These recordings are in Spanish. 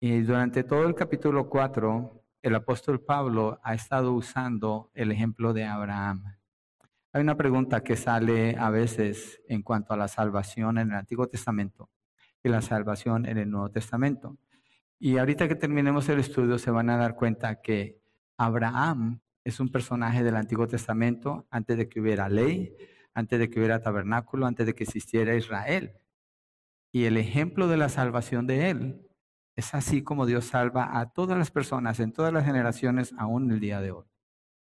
Y durante todo el capítulo 4, el apóstol Pablo ha estado usando el ejemplo de Abraham. Hay una pregunta que sale a veces en cuanto a la salvación en el Antiguo Testamento y la salvación en el Nuevo Testamento. Y ahorita que terminemos el estudio se van a dar cuenta que Abraham es un personaje del Antiguo Testamento antes de que hubiera ley, antes de que hubiera tabernáculo, antes de que existiera Israel. Y el ejemplo de la salvación de él es así como Dios salva a todas las personas en todas las generaciones, aún el día de hoy.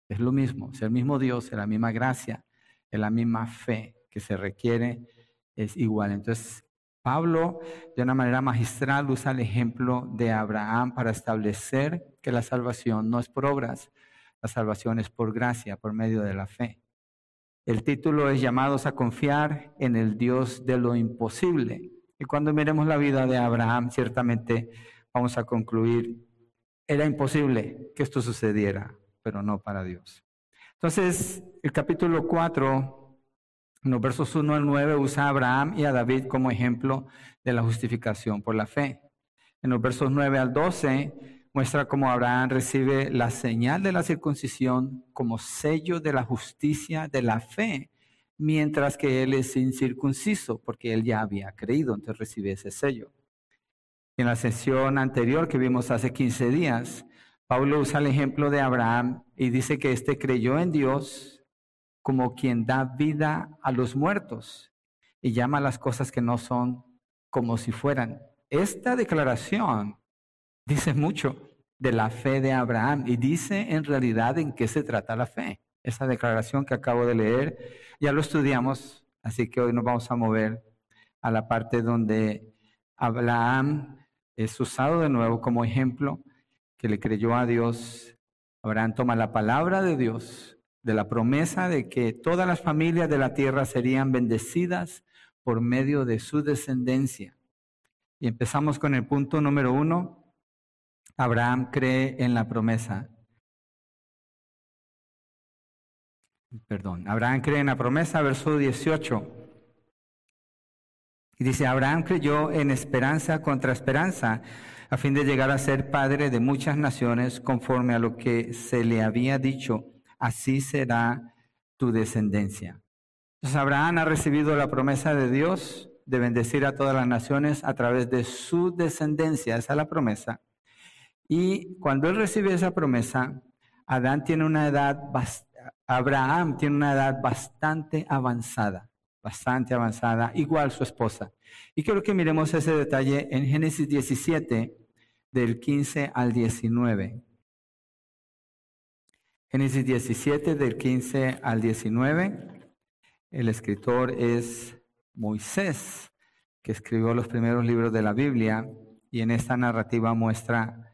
Es lo mismo, es el mismo Dios, es la misma gracia, es la misma fe que se requiere, es igual. Entonces, Pablo, de una manera magistral, usa el ejemplo de Abraham para establecer que la salvación no es por obras, la salvación es por gracia, por medio de la fe. El título es llamados a confiar en el Dios de lo imposible. Y cuando miremos la vida de Abraham, ciertamente vamos a concluir, era imposible que esto sucediera, pero no para Dios. Entonces, el capítulo 4, en los versos 1 al 9, usa a Abraham y a David como ejemplo de la justificación por la fe. En los versos 9 al 12, muestra cómo Abraham recibe la señal de la circuncisión como sello de la justicia de la fe, mientras que él es incircunciso, porque él ya había creído, entonces recibe ese sello. En la sesión anterior que vimos hace 15 días, Pablo usa el ejemplo de Abraham y dice que éste creyó en Dios como quien da vida a los muertos y llama a las cosas que no son como si fueran. Esta declaración dice mucho de la fe de Abraham y dice en realidad en qué se trata la fe. Esa declaración que acabo de leer ya lo estudiamos, así que hoy nos vamos a mover a la parte donde Abraham es usado de nuevo como ejemplo que le creyó a Dios, Abraham toma la palabra de Dios, de la promesa de que todas las familias de la tierra serían bendecidas por medio de su descendencia. Y empezamos con el punto número uno. Abraham cree en la promesa. Perdón, Abraham cree en la promesa, verso 18. Y dice, Abraham creyó en esperanza contra esperanza a fin de llegar a ser padre de muchas naciones conforme a lo que se le había dicho, así será tu descendencia. Entonces Abraham ha recibido la promesa de Dios de bendecir a todas las naciones a través de su descendencia, esa es la promesa. Y cuando él recibe esa promesa, Adán tiene una edad, Abraham tiene una edad bastante avanzada, bastante avanzada, igual su esposa. Y quiero que miremos ese detalle en Génesis 17, del 15 al 19. Génesis 17 del 15 al 19. El escritor es Moisés, que escribió los primeros libros de la Biblia y en esta narrativa muestra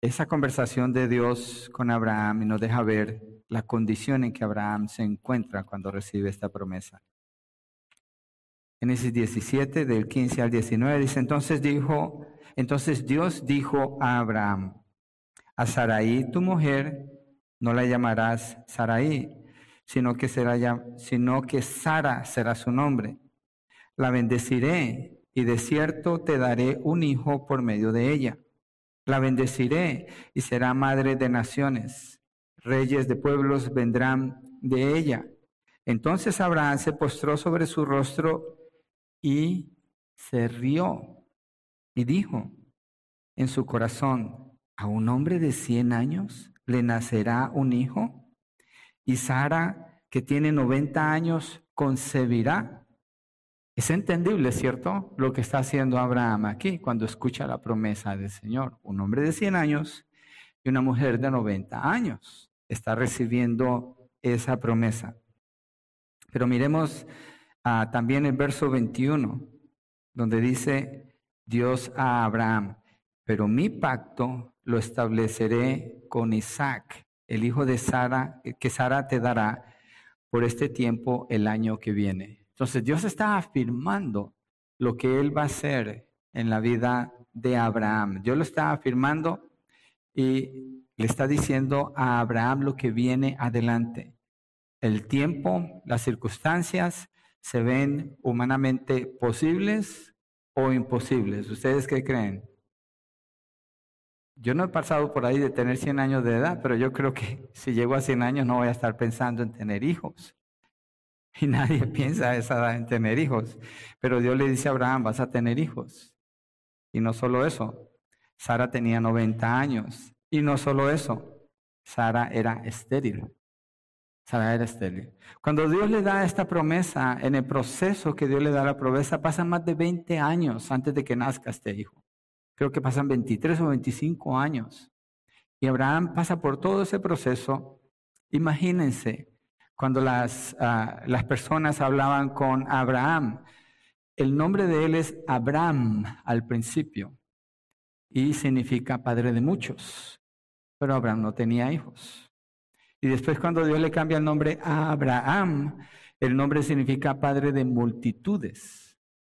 esa conversación de Dios con Abraham y nos deja ver la condición en que Abraham se encuentra cuando recibe esta promesa. Génesis 17 del 15 al 19 dice, entonces dijo entonces Dios dijo a Abraham, a Sarai, tu mujer, no la llamarás Sarai, sino que, será, sino que Sara será su nombre. La bendeciré y de cierto te daré un hijo por medio de ella. La bendeciré y será madre de naciones. Reyes de pueblos vendrán de ella. Entonces Abraham se postró sobre su rostro y se rió y dijo en su corazón, ¿a un hombre de cien años le nacerá un hijo? Y Sara, que tiene 90 años, concebirá. Es entendible, ¿cierto? Lo que está haciendo Abraham aquí cuando escucha la promesa del Señor. Un hombre de 100 años y una mujer de 90 años está recibiendo esa promesa. Pero miremos ah, también el verso 21, donde dice, Dios a Abraham, pero mi pacto lo estableceré con Isaac, el hijo de Sara, que Sara te dará por este tiempo el año que viene. Entonces Dios está afirmando lo que Él va a hacer en la vida de Abraham. Dios lo está afirmando y le está diciendo a Abraham lo que viene adelante. El tiempo, las circunstancias se ven humanamente posibles o imposibles. ¿Ustedes qué creen? Yo no he pasado por ahí de tener 100 años de edad, pero yo creo que si llego a 100 años no voy a estar pensando en tener hijos. Y nadie piensa a esa edad en tener hijos. Pero Dios le dice a Abraham, vas a tener hijos. Y no solo eso, Sara tenía 90 años. Y no solo eso, Sara era estéril. Sara era estéril. Cuando Dios le da esta promesa, en el proceso que Dios le da la promesa, pasan más de 20 años antes de que nazca este hijo. Creo que pasan 23 o 25 años. Y Abraham pasa por todo ese proceso. Imagínense, cuando las, ah, las personas hablaban con Abraham, el nombre de él es Abraham al principio y significa padre de muchos, pero Abraham no tenía hijos. Y después cuando Dios le cambia el nombre a Abraham, el nombre significa padre de multitudes.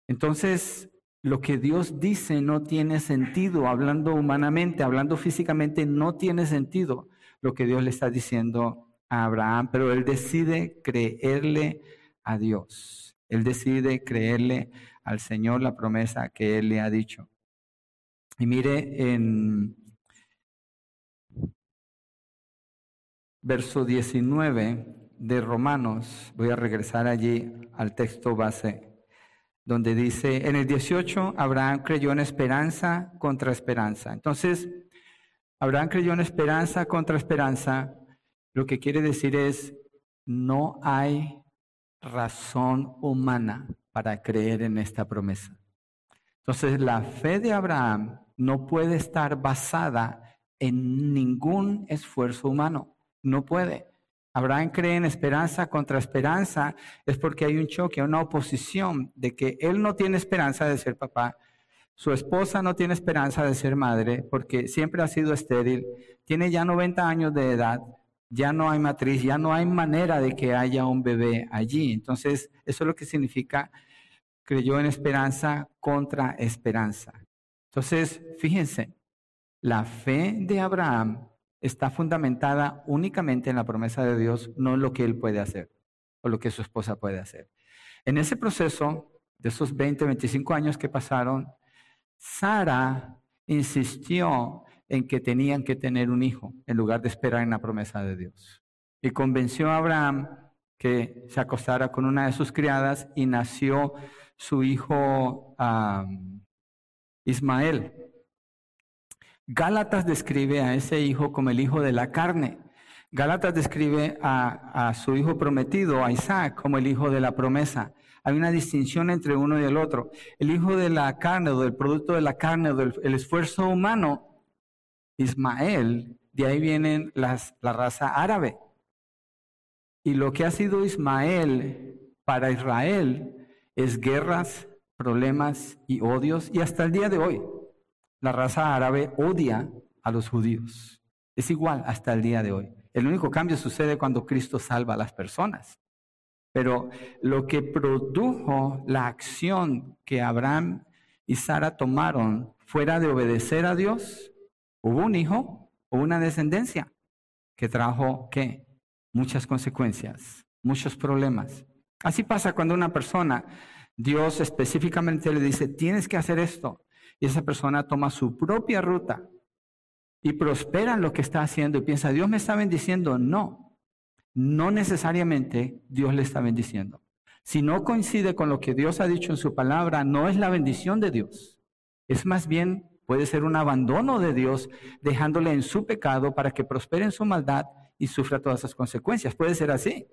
Entonces, lo que Dios dice no tiene sentido, hablando humanamente, hablando físicamente, no tiene sentido lo que Dios le está diciendo a Abraham, pero él decide creerle a Dios. Él decide creerle al Señor la promesa que él le ha dicho. Y mire en verso 19 de Romanos, voy a regresar allí al texto base, donde dice, en el 18, Abraham creyó en esperanza contra esperanza. Entonces, Abraham creyó en esperanza contra esperanza lo que quiere decir es, no hay razón humana para creer en esta promesa. Entonces, la fe de Abraham no puede estar basada en ningún esfuerzo humano. No puede. Abraham cree en esperanza contra esperanza, es porque hay un choque, una oposición de que él no tiene esperanza de ser papá, su esposa no tiene esperanza de ser madre porque siempre ha sido estéril, tiene ya 90 años de edad, ya no hay matriz, ya no hay manera de que haya un bebé allí. Entonces, eso es lo que significa creyó en esperanza contra esperanza. Entonces, fíjense, la fe de Abraham está fundamentada únicamente en la promesa de Dios, no en lo que él puede hacer o lo que su esposa puede hacer. En ese proceso de esos 20, 25 años que pasaron, Sara insistió en que tenían que tener un hijo en lugar de esperar en la promesa de Dios. Y convenció a Abraham que se acostara con una de sus criadas y nació su hijo Ismael. Gálatas describe a ese hijo como el hijo de la carne. Gálatas describe a, su hijo prometido, a Isaac, como el hijo de la promesa. Hay una distinción entre uno y el otro. El hijo de la carne o del producto de la carne o del esfuerzo humano Ismael, de ahí viene la raza árabe. Y lo que ha sido Ismael para Israel es guerras, problemas y odios. Y hasta el día de hoy, la raza árabe odia a los judíos. Es igual hasta el día de hoy. El único cambio sucede cuando Cristo salva a las personas. Pero lo que produjo la acción que Abraham y Sara tomaron fuera de obedecer a Dios Hubo un hijo, o una descendencia que trajo, ¿qué? Muchas consecuencias, muchos problemas. Así pasa cuando una persona, Dios específicamente le dice, tienes que hacer esto, y esa persona toma su propia ruta y prospera en lo que está haciendo y piensa, Dios me está bendiciendo. No, no necesariamente Dios le está bendiciendo. Si no coincide con lo que Dios ha dicho en su palabra, no es la bendición de Dios. Es más bien Puede ser un abandono de Dios, dejándole en su pecado para que prospere en su maldad y sufra todas esas consecuencias. Puede ser así.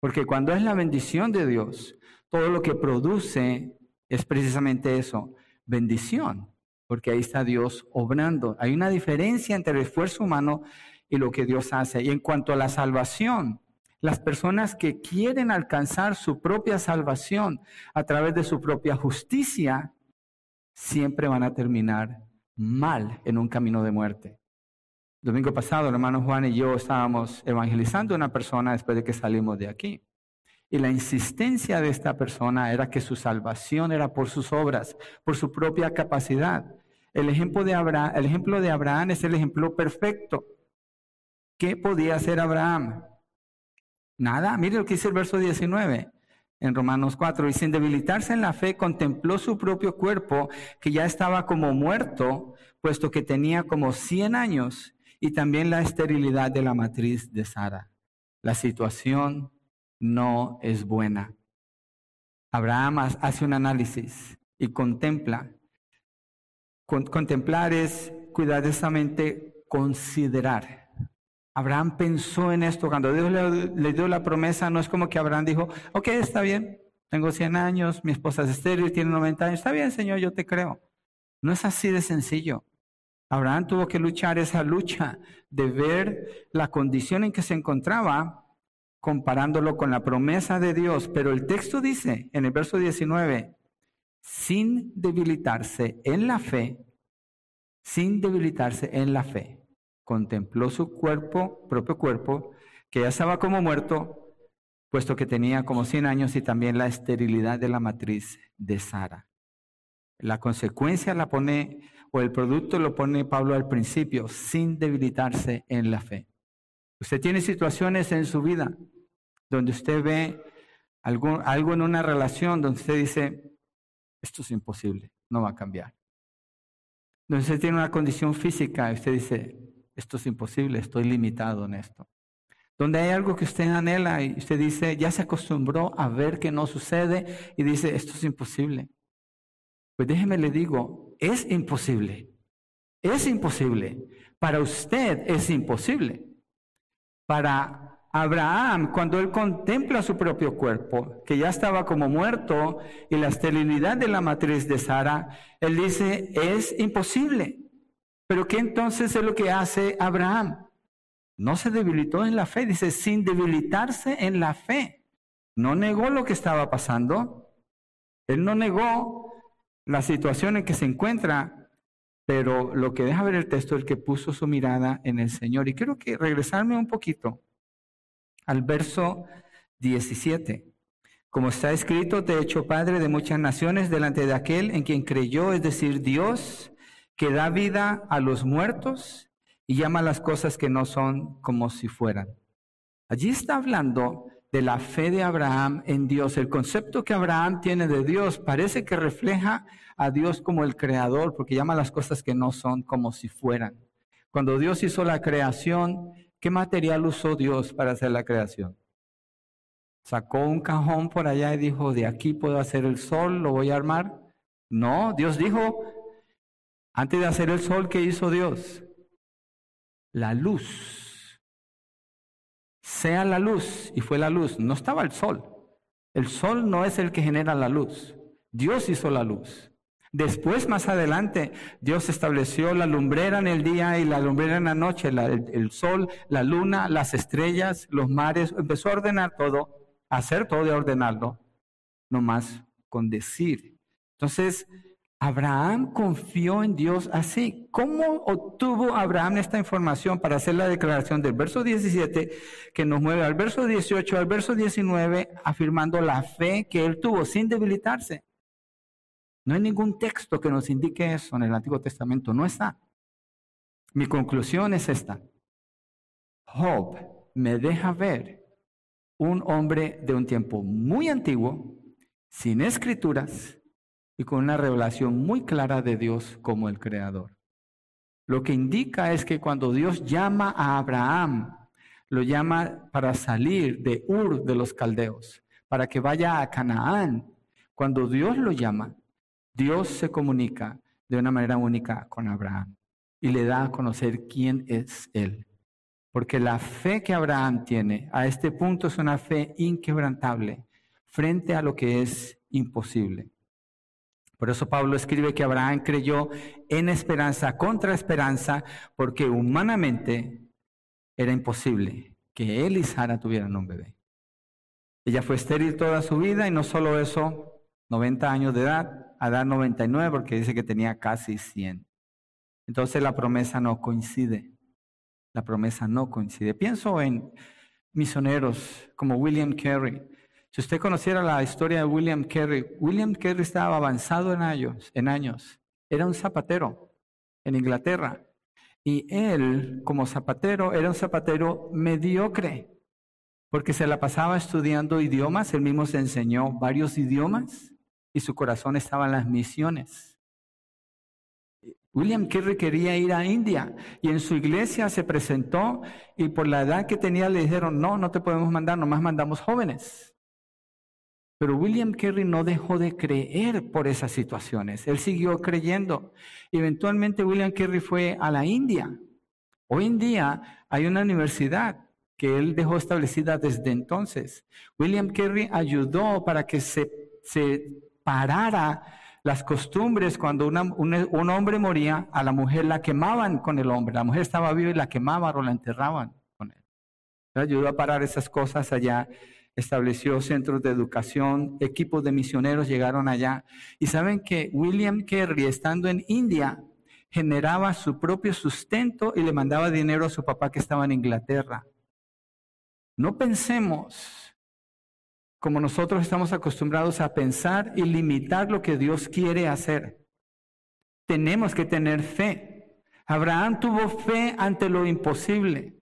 Porque cuando es la bendición de Dios, todo lo que produce es precisamente eso, bendición. Porque ahí está Dios obrando. Hay una diferencia entre el esfuerzo humano y lo que Dios hace. Y en cuanto a la salvación, las personas que quieren alcanzar su propia salvación a través de su propia justicia, siempre van a terminar mal en un camino de muerte. domingo pasado, hermano Juan y yo estábamos evangelizando a una persona después de que salimos de aquí. Y la insistencia de esta persona era que su salvación era por sus obras, por su propia capacidad. El ejemplo de Abraham, el ejemplo de Abraham es el ejemplo perfecto. ¿Qué podía hacer Abraham? Nada. Mire lo que dice el verso 19. en Romanos 4, y sin debilitarse en la fe, contempló su propio cuerpo, que ya estaba como muerto, puesto que tenía como 100 años, y también la esterilidad de la matriz de Sara. La situación no es buena. Abraham hace un análisis y contempla. contemplar es cuidadosamente considerar. Abraham pensó en esto. Cuando Dios le, dio la promesa, no es como que Abraham dijo, ok, está bien, tengo 100 años, mi esposa es estéril, tiene 90 años, está bien, Señor, yo te creo. No es así de sencillo. Abraham tuvo que luchar esa lucha de ver la condición en que se encontraba comparándolo con la promesa de Dios. Pero el texto dice en el verso 19, sin debilitarse en la fe, sin debilitarse en la fe, contempló su cuerpo, propio cuerpo, que ya estaba como muerto, puesto que tenía como 100 años y también la esterilidad de la matriz de Sara. La consecuencia la pone, o el producto lo pone Pablo al principio, sin debilitarse en la fe. Usted tiene situaciones en su vida donde usted ve algo, en una relación donde usted dice, esto es imposible, no va a cambiar. Donde usted tiene una condición física y usted dice, esto es imposible, estoy limitado en esto. Donde hay algo que usted anhela y usted dice, ya se acostumbró a ver que no sucede y dice, esto es imposible. Pues déjeme le digo, es imposible. Es imposible. Para usted es imposible. Para Abraham, cuando él contempla su propio cuerpo, que ya estaba como muerto, y la esterilidad de la matriz de Sara, él dice, es imposible. Pero ¿qué entonces es lo que hace Abraham? No se debilitó en la fe, dice, sin debilitarse en la fe. No negó lo que estaba pasando. Él no negó la situación en que se encuentra, pero lo que deja ver el texto es el que puso su mirada en el Señor. Y quiero que regresarme un poquito al verso 17. Como está escrito, te he hecho padre de muchas naciones delante de aquel en quien creyó, es decir, Dios, que da vida a los muertos y llama las cosas que no son como si fueran. Allí está hablando de la fe de Abraham en Dios. El concepto que Abraham tiene de Dios parece que refleja a Dios como el creador, porque llama las cosas que no son como si fueran. Cuando Dios hizo la creación, ¿Qué material usó Dios para hacer la creación? Sacó un cajón por allá y dijo, de aquí puedo hacer el sol, lo voy a armar. No, Dios dijo, antes de hacer el sol, ¿qué hizo Dios? La luz. Sea la luz, y fue la luz. No estaba el sol. El sol no es el que genera la luz. Dios hizo la luz. Después, más adelante, Dios estableció la lumbrera en el día y la lumbrera en la noche, el, sol, la luna, las estrellas, los mares. Empezó a ordenar todo, a hacer todo y ordenarlo, nomás con decir. Entonces, Abraham confió en Dios así. ¿Cómo obtuvo Abraham esta información para hacer la declaración del verso 17 que nos mueve al verso 18, al verso 19, afirmando la fe que él tuvo sin debilitarse? No hay ningún texto que nos indique eso en el Antiguo Testamento, no está. Mi conclusión es esta. Job me deja ver un hombre de un tiempo muy antiguo, sin escrituras y con una revelación muy clara de Dios como el Creador. Lo que indica es que cuando Dios llama a Abraham, lo llama para salir de Ur de los Caldeos, para que vaya a Canaán. Cuando Dios lo llama, Dios se comunica de una manera única con Abraham y le da a conocer quién es Él. Porque la fe que Abraham tiene a este punto es una fe inquebrantable frente a lo que es imposible. Por eso Pablo escribe que Abraham creyó en esperanza contra esperanza, porque humanamente era imposible que él y Sara tuvieran un bebé. Ella fue estéril toda su vida y no solo eso, 90 años de edad, a dar 99 porque dice que tenía casi 100. Entonces la promesa no coincide. La promesa no coincide. Pienso en misioneros como William Carey. Si usted conociera la historia de William Carey, William Carey estaba avanzado en años, en años. Era un zapatero en Inglaterra. Y él, como zapatero, era un zapatero mediocre porque se la pasaba estudiando idiomas, él mismo se enseñó varios idiomas y su corazón estaba en las misiones. William Carey quería ir a India y en su iglesia se presentó y por la edad que tenía le dijeron, no, no te podemos mandar, nomás mandamos jóvenes. Pero William Carey no dejó de creer por esas situaciones, él siguió creyendo. Eventualmente William Carey fue a la India. Hoy en día hay una universidad que él dejó establecida desde entonces. William Carey ayudó para que se, se parara las costumbres, cuando un, hombre moría, a la mujer la quemaban con el hombre. La mujer estaba viva y la quemaban o la enterraban con él. ayudó a parar esas cosas allá. Estableció centros de educación, equipos de misioneros llegaron allá. Y saben que William Carey, estando en India, generaba su propio sustento y le mandaba dinero a su papá que estaba en Inglaterra. No pensemos como nosotros estamos acostumbrados a pensar y limitar lo que Dios quiere hacer. Tenemos que tener fe. Abraham tuvo fe ante lo imposible.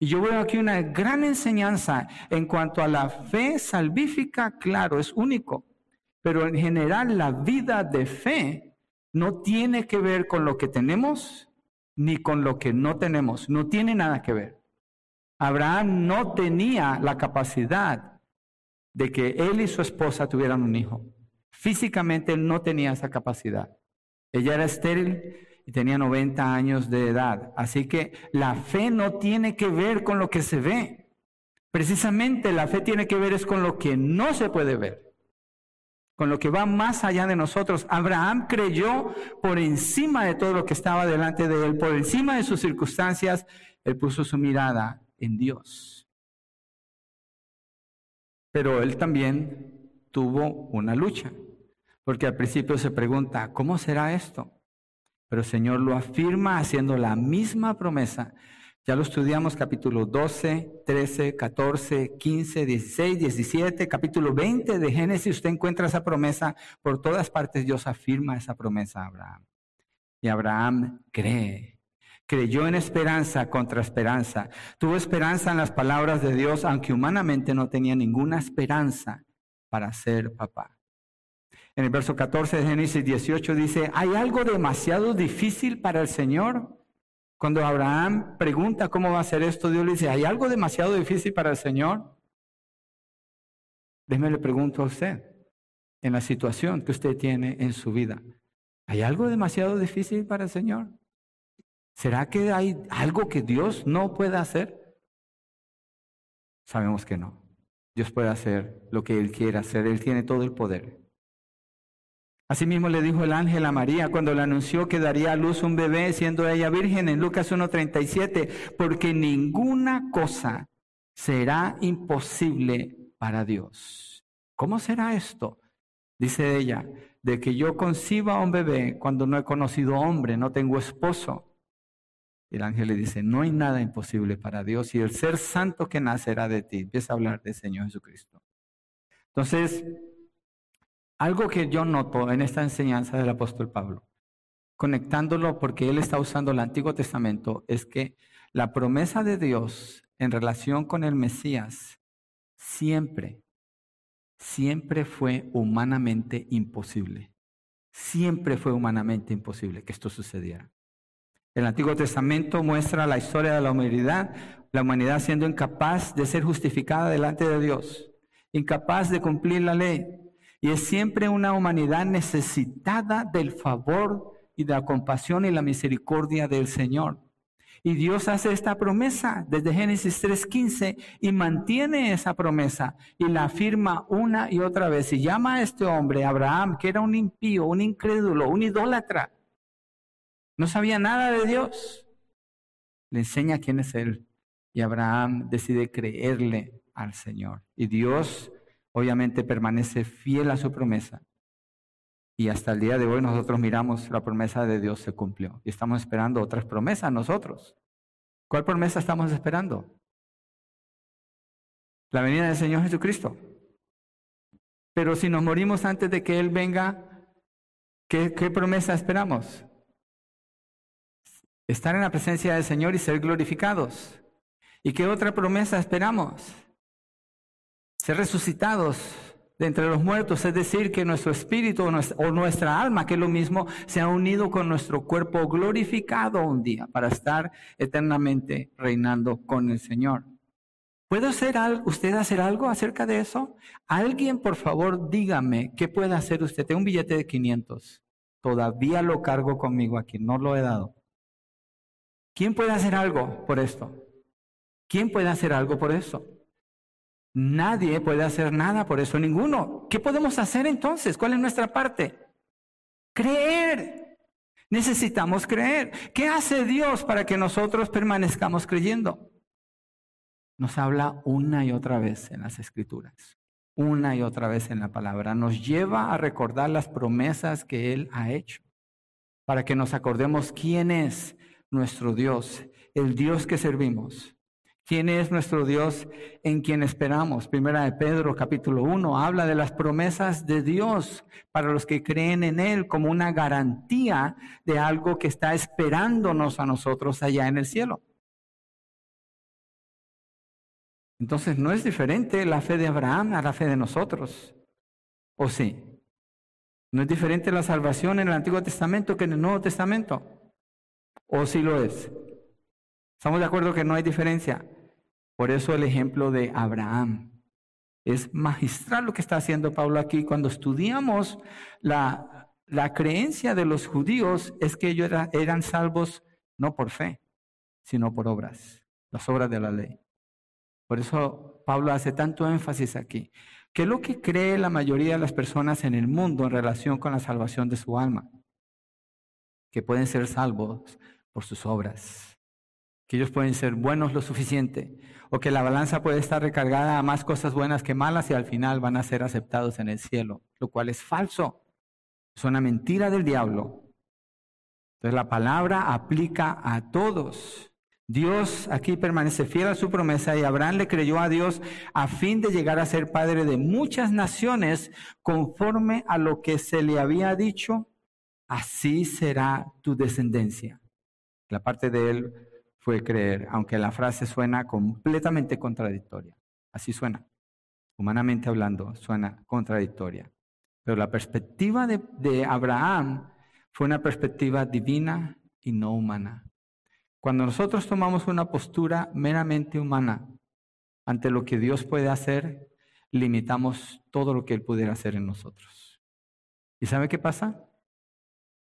Y yo veo aquí una gran enseñanza en cuanto a la fe salvífica, claro, es único. Pero en general la vida de fe no tiene que ver con lo que tenemos ni con lo que no tenemos. No tiene nada que ver. Abraham no tenía la capacidad de que él y su esposa tuvieran un hijo. Físicamente él no tenía esa capacidad. Ella era estéril y tenía 90 años de edad. Así que la fe no tiene que ver con lo que se ve. Precisamente la fe tiene que ver es con lo que no se puede ver. Con lo que va más allá de nosotros. Abraham creyó por encima de todo lo que estaba delante de él, por encima de sus circunstancias, él puso su mirada en Dios. Pero él también tuvo una lucha, porque al principio se pregunta, ¿cómo será esto? Pero el Señor lo afirma haciendo la misma promesa. Ya lo estudiamos capítulo 12, 13, 14, 15, 16, 17, capítulo 20 de Génesis. Usted encuentra esa promesa por todas partes. Dios afirma esa promesa a Abraham. Y Abraham cree creyó en esperanza contra esperanza, tuvo esperanza en las palabras de Dios, aunque humanamente no tenía ninguna esperanza para ser papá. En el verso 14 de Génesis 18 dice, ¿hay algo demasiado difícil para el Señor? Cuando Abraham pregunta cómo va a ser esto, Dios le dice, ¿hay algo demasiado difícil para el Señor? Déjeme le pregunto a usted, en la situación que usted tiene en su vida, ¿hay algo demasiado difícil para el Señor? ¿Será que hay algo que Dios no pueda hacer? Sabemos que no. Dios puede hacer lo que Él quiera hacer. Él tiene todo el poder. Asimismo le dijo el ángel a María cuando le anunció que daría a luz un bebé siendo ella virgen en Lucas 1.37, porque ninguna cosa será imposible para Dios. ¿Cómo será esto? Dice ella, de que yo conciba un bebé cuando no he conocido hombre, no tengo esposo. El ángel le dice, no hay nada imposible para Dios y el ser santo que nacerá de ti. Empieza a hablar del Señor Jesucristo. Entonces, algo que yo noto en esta enseñanza del apóstol Pablo, conectándolo porque él está usando el Antiguo Testamento, es que la promesa de Dios en relación con el Mesías siempre, siempre fue humanamente imposible. Siempre fue humanamente imposible que esto sucediera. El Antiguo Testamento muestra la historia de la humanidad, la humanidad siendo incapaz de ser justificada delante de Dios, incapaz de cumplir la ley. Y es siempre una humanidad necesitada del favor y de la compasión y la misericordia del Señor. Y Dios hace esta promesa desde Génesis 3.15 y mantiene esa promesa y la afirma una y otra vez. Y llama a este hombre, Abraham, que era un impío, un incrédulo, un idólatra, no sabía nada de Dios. Le enseña quién es Él. Y Abraham decide creerle al Señor. Y Dios obviamente permanece fiel a su promesa. Y hasta el día de hoy nosotros miramos la promesa de Dios se cumplió. Y estamos esperando otras promesas nosotros. ¿Cuál promesa estamos esperando? La venida del Señor Jesucristo. Pero si nos morimos antes de que Él venga, ¿qué, qué promesa esperamos? Estar en la presencia del Señor y ser glorificados. ¿Y qué otra promesa esperamos? ser resucitados de entre los muertos, es decir, que nuestro espíritu o nuestra alma, que es lo mismo, se ha unido con nuestro cuerpo glorificado un día para estar eternamente reinando con el Señor. ¿Puede hacer usted hacer algo acerca de eso? Alguien, por favor, dígame qué puede hacer usted. Tengo un billete de 500. Todavía lo cargo conmigo aquí, no lo he dado. ¿Quién puede hacer algo por esto? ¿Quién puede hacer algo por eso? Nadie puede hacer nada por eso, ninguno. ¿Qué podemos hacer entonces? ¿Cuál es nuestra parte? Creer. Necesitamos creer. ¿Qué hace Dios para que nosotros permanezcamos creyendo? Nos habla una y otra vez en las escrituras, una y otra vez en la palabra. Nos lleva a recordar las promesas que Él ha hecho, para que nos acordemos quién es nuestro Dios, el Dios que servimos ¿Quién es nuestro Dios en quien esperamos? Primera de Pedro capítulo 1 habla de las promesas de Dios para los que creen en Él como una garantía de algo que está esperándonos a nosotros allá en el cielo. Entonces no es diferente la fe de Abraham a la fe de nosotros. ¿O sí? ¿No es diferente la salvación en el Antiguo Testamento que en el Nuevo Testamento? ¿O sí lo es? ¿Estamos de acuerdo que no hay diferencia? Por eso el ejemplo de Abraham. Es magistral lo que está haciendo Pablo aquí. Cuando estudiamos la, la creencia de los judíos es que ellos eran salvos no por fe, sino por obras, las obras de la ley. Por eso Pablo hace tanto énfasis aquí. ¿Qué es lo que cree la mayoría de las personas en el mundo en relación con la salvación de su alma? Que pueden ser salvos por sus obras que ellos pueden ser buenos lo suficiente, o que la balanza puede estar recargada a más cosas buenas que malas y al final van a ser aceptados en el cielo, lo cual es falso. Es una mentira del diablo. Entonces la palabra aplica a todos. Dios aquí permanece fiel a su promesa y Abraham le creyó a Dios a fin de llegar a ser padre de muchas naciones conforme a lo que se le había dicho, así será tu descendencia. La parte de él fue creer, aunque la frase suena completamente contradictoria. Así suena. Humanamente hablando, suena contradictoria. Pero la perspectiva de, Abraham fue una perspectiva divina y no humana. Cuando nosotros tomamos una postura meramente humana ante lo que Dios puede hacer, limitamos todo lo que Él pudiera hacer en nosotros. ¿Y sabe qué pasa?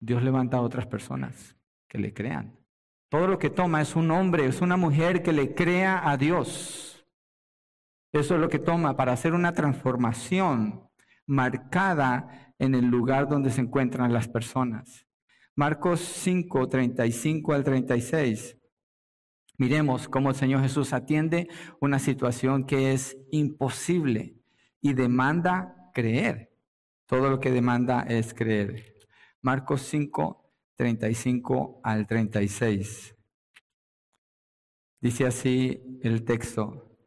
Dios levanta a otras personas que le crean. Todo lo que toma es un hombre, es una mujer que le crea a Dios. Eso es lo que toma para hacer una transformación marcada en el lugar donde se encuentran las personas. Marcos 5, 35 al 36. Miremos cómo el Señor Jesús atiende una situación que es imposible y demanda creer. Todo lo que demanda es creer. Marcos 5, 35 al 36. Dice así el texto.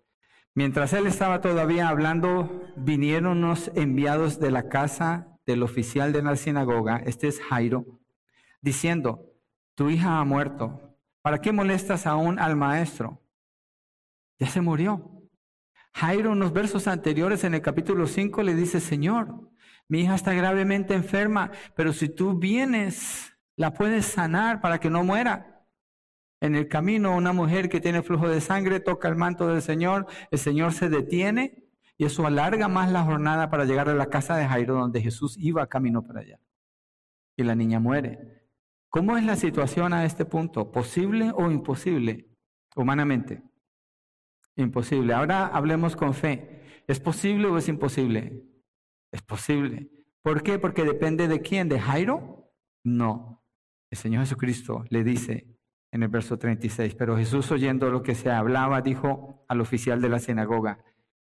Mientras él estaba todavía hablando, vinieron unos enviados de la casa del oficial de la sinagoga, este es Jairo, diciendo, tu hija ha muerto, ¿para qué molestas aún al maestro? Ya se murió. Jairo en los versos anteriores en el capítulo 5 le dice, Señor, mi hija está gravemente enferma, pero si tú vienes la puedes sanar para que no muera. En el camino, una mujer que tiene flujo de sangre toca el manto del Señor, el Señor se detiene y eso alarga más la jornada para llegar a la casa de Jairo, donde Jesús iba camino para allá. Y la niña muere. ¿Cómo es la situación a este punto? ¿Posible o imposible? Humanamente. Imposible. Ahora hablemos con fe. ¿Es posible o es imposible? Es posible. ¿Por qué? Porque depende de quién, de Jairo. No, el Señor Jesucristo le dice en el verso 36, pero Jesús oyendo lo que se hablaba, dijo al oficial de la sinagoga,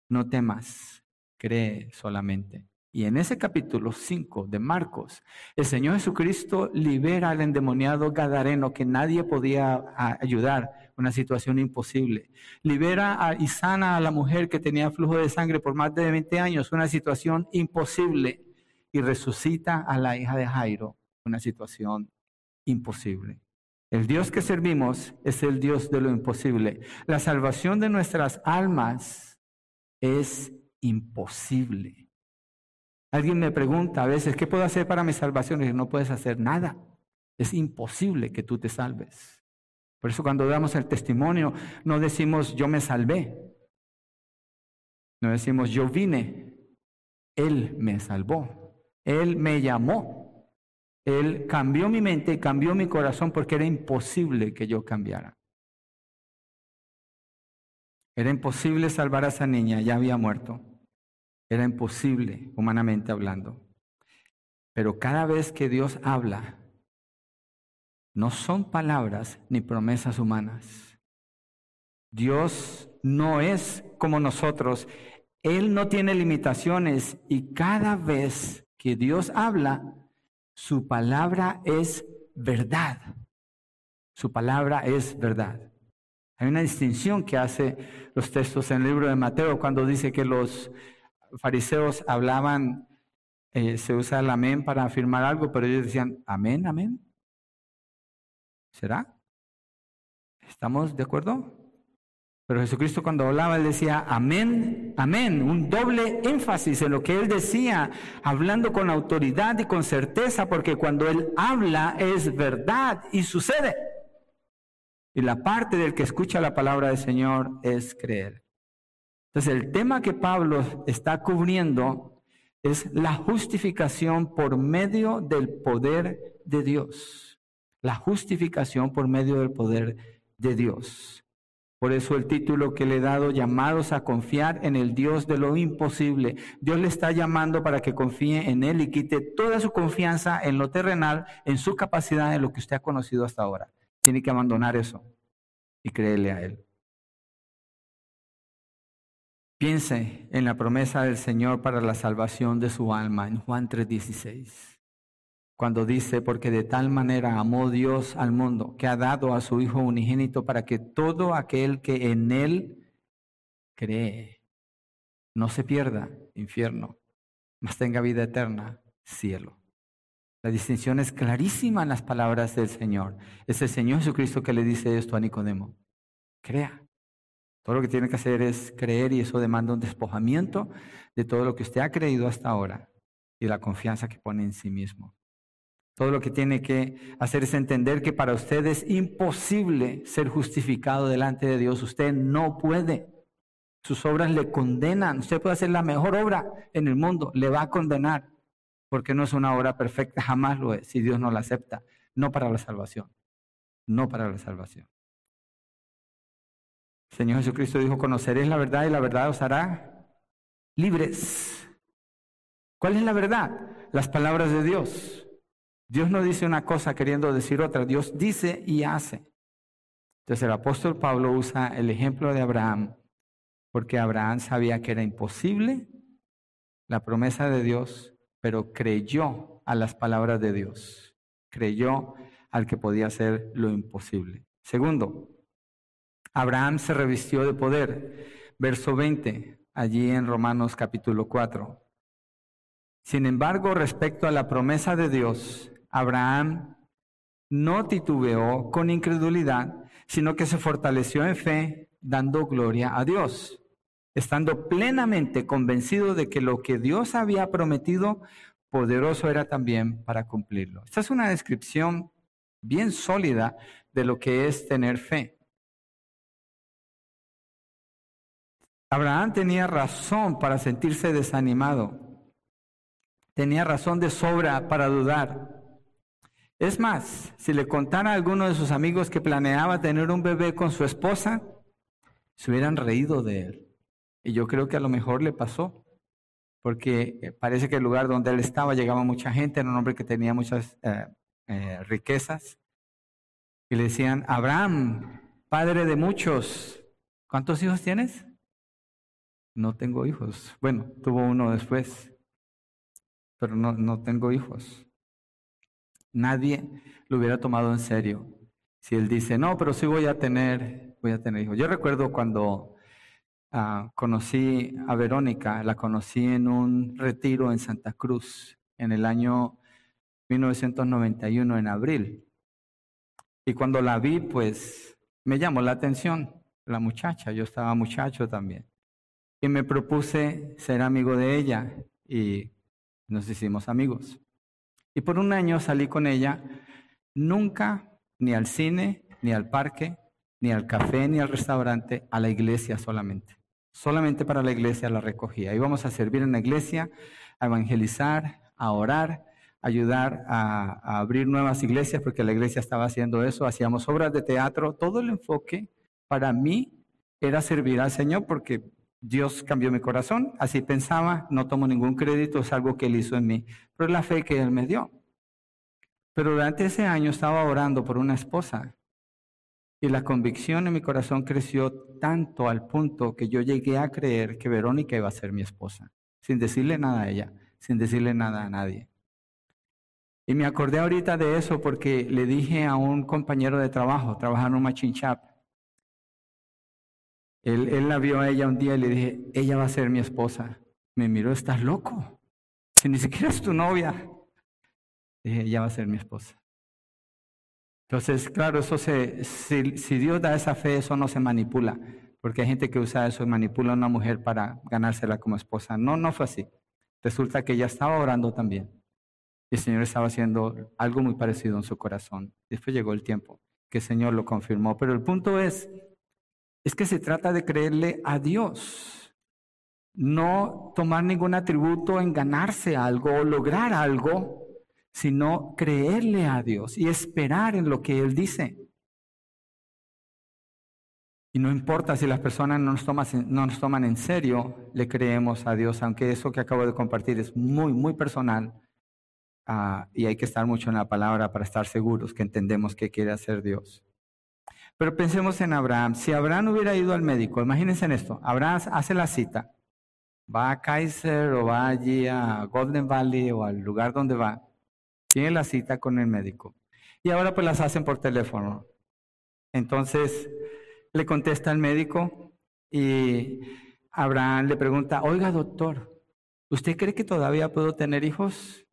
no temas, cree solamente. Y en ese capítulo 5 de Marcos, el Señor Jesucristo libera al endemoniado Gadareno que nadie podía ayudar, una situación imposible. Libera a, y sana a la mujer que tenía flujo de sangre por más de 20 años, una situación imposible. Y resucita a la hija de Jairo, una situación imposible. El Dios que servimos es el Dios de lo imposible. La salvación de nuestras almas es imposible. Alguien me pregunta a veces, ¿qué puedo hacer para mi salvación? Y no puedes hacer nada. Es imposible que tú te salves. Por eso cuando damos el testimonio, no decimos yo me salvé. No decimos yo vine. Él me salvó. Él me llamó. Él cambió mi mente cambió mi corazón porque era imposible que yo cambiara. Era imposible salvar a esa niña, ya había muerto. Era imposible, humanamente hablando. Pero cada vez que Dios habla, no son palabras ni promesas humanas. Dios no es como nosotros. Él no tiene limitaciones y cada vez que Dios habla, su palabra es verdad. Su palabra es verdad. Hay una distinción que hace los textos en el libro de Mateo cuando dice que los fariseos hablaban, eh, se usa el amén para afirmar algo, pero ellos decían, amén, amén. ¿Será? ¿Estamos de acuerdo? Pero Jesucristo cuando hablaba, decía, amén, amén, un doble énfasis en lo que él decía, hablando con autoridad y con certeza, porque cuando él habla es verdad y sucede. Y la parte del que escucha la palabra del Señor es creer. Entonces el tema que Pablo está cubriendo es la justificación por medio del poder de Dios. La justificación por medio del poder de Dios. Por eso el título que le he dado, llamados a confiar en el Dios de lo imposible. Dios le está llamando para que confíe en Él y quite toda su confianza en lo terrenal, en su capacidad, en lo que usted ha conocido hasta ahora. Tiene que abandonar eso y creerle a Él. Piense en la promesa del Señor para la salvación de su alma en Juan 3:16, cuando dice, porque de tal manera amó Dios al mundo, que ha dado a su Hijo unigénito para que todo aquel que en Él cree no se pierda, infierno, mas tenga vida eterna, cielo. La distinción es clarísima en las palabras del Señor. Es el Señor Jesucristo que le dice esto a Nicodemo. Crea. Todo lo que tiene que hacer es creer y eso demanda un despojamiento de todo lo que usted ha creído hasta ahora y la confianza que pone en sí mismo. Todo lo que tiene que hacer es entender que para usted es imposible ser justificado delante de Dios. Usted no puede. Sus obras le condenan. Usted puede hacer la mejor obra en el mundo, le va a condenar porque no es una obra perfecta, jamás lo es, si Dios no la acepta, no para la salvación, no para la salvación. Señor Jesucristo dijo, conoceréis la verdad y la verdad os hará libres. ¿Cuál es la verdad? Las palabras de Dios. Dios no dice una cosa queriendo decir otra, Dios dice y hace. Entonces el apóstol Pablo usa el ejemplo de Abraham, porque Abraham sabía que era imposible la promesa de Dios pero creyó a las palabras de Dios, creyó al que podía hacer lo imposible. Segundo, Abraham se revistió de poder. Verso 20, allí en Romanos capítulo 4. Sin embargo, respecto a la promesa de Dios, Abraham no titubeó con incredulidad, sino que se fortaleció en fe, dando gloria a Dios estando plenamente convencido de que lo que Dios había prometido, poderoso era también para cumplirlo. Esta es una descripción bien sólida de lo que es tener fe. Abraham tenía razón para sentirse desanimado. Tenía razón de sobra para dudar. Es más, si le contara a alguno de sus amigos que planeaba tener un bebé con su esposa, se hubieran reído de él. Y yo creo que a lo mejor le pasó, porque eh, parece que el lugar donde él estaba llegaba mucha gente, era un hombre que tenía muchas eh, eh, riquezas. Y le decían, Abraham, padre de muchos, ¿cuántos hijos tienes? No tengo hijos. Bueno, tuvo uno después, pero no, no tengo hijos. Nadie lo hubiera tomado en serio. Si él dice, no, pero sí voy a tener, voy a tener hijos. Yo recuerdo cuando Ah, conocí a Verónica, la conocí en un retiro en Santa Cruz en el año 1991, en abril. Y cuando la vi, pues me llamó la atención la muchacha, yo estaba muchacho también. y me propuse ser amigo de ella y nos hicimos amigos. Y por un año salí con ella, nunca ni al cine, ni al parque, ni al café, ni al restaurante, a la iglesia solamente. Solamente para la iglesia la recogía. Íbamos a servir en la iglesia, a evangelizar, a orar, ayudar a, a abrir nuevas iglesias, porque la iglesia estaba haciendo eso. Hacíamos obras de teatro. Todo el enfoque para mí era servir al Señor, porque Dios cambió mi corazón, así pensaba, no tomo ningún crédito, es algo que Él hizo en mí, pero es la fe que Él me dio. Pero durante ese año estaba orando por una esposa y la convicción en mi corazón creció tanto al punto que yo llegué a creer que Verónica iba a ser mi esposa, sin decirle nada a ella, sin decirle nada a nadie. Y me acordé ahorita de eso porque le dije a un compañero de trabajo, trabajando en un él, la vio a ella un día y le dije, ella va a ser mi esposa. Me miró, estás loco. Si ni siquiera es tu novia. Dije, ella va a ser mi esposa. Entonces, claro, eso se, si, si, Dios da esa fe, eso no se manipula, porque hay gente que usa eso y manipula a una mujer para ganársela como esposa. No, no fue así. Resulta que ella estaba orando también. Y el Señor estaba haciendo algo muy parecido en su corazón. Después llegó el tiempo que el Señor lo confirmó. Pero el punto es es que se trata de creerle a Dios, no tomar ningún atributo en ganarse algo o lograr algo, sino creerle a Dios y esperar en lo que Él dice. Y no importa si las personas no nos, toman, en serio, le creemos a Dios, aunque eso que acabo de compartir es muy, muy personal. Ah, y hay que estar mucho en la palabra para estar seguros que entendemos qué quiere hacer Dios. Pero pensemos en Abraham. Si Abraham hubiera ido al médico, imagínense en esto. Abraham hace la cita. Va a Kaiser o va allí a Golden Valley o al lugar donde va. Tiene la cita con el médico. Y ahora pues las hacen por teléfono. Entonces le contesta el médico y Abraham le pregunta, oiga doctor, ¿usted cree que todavía puedo tener hijos?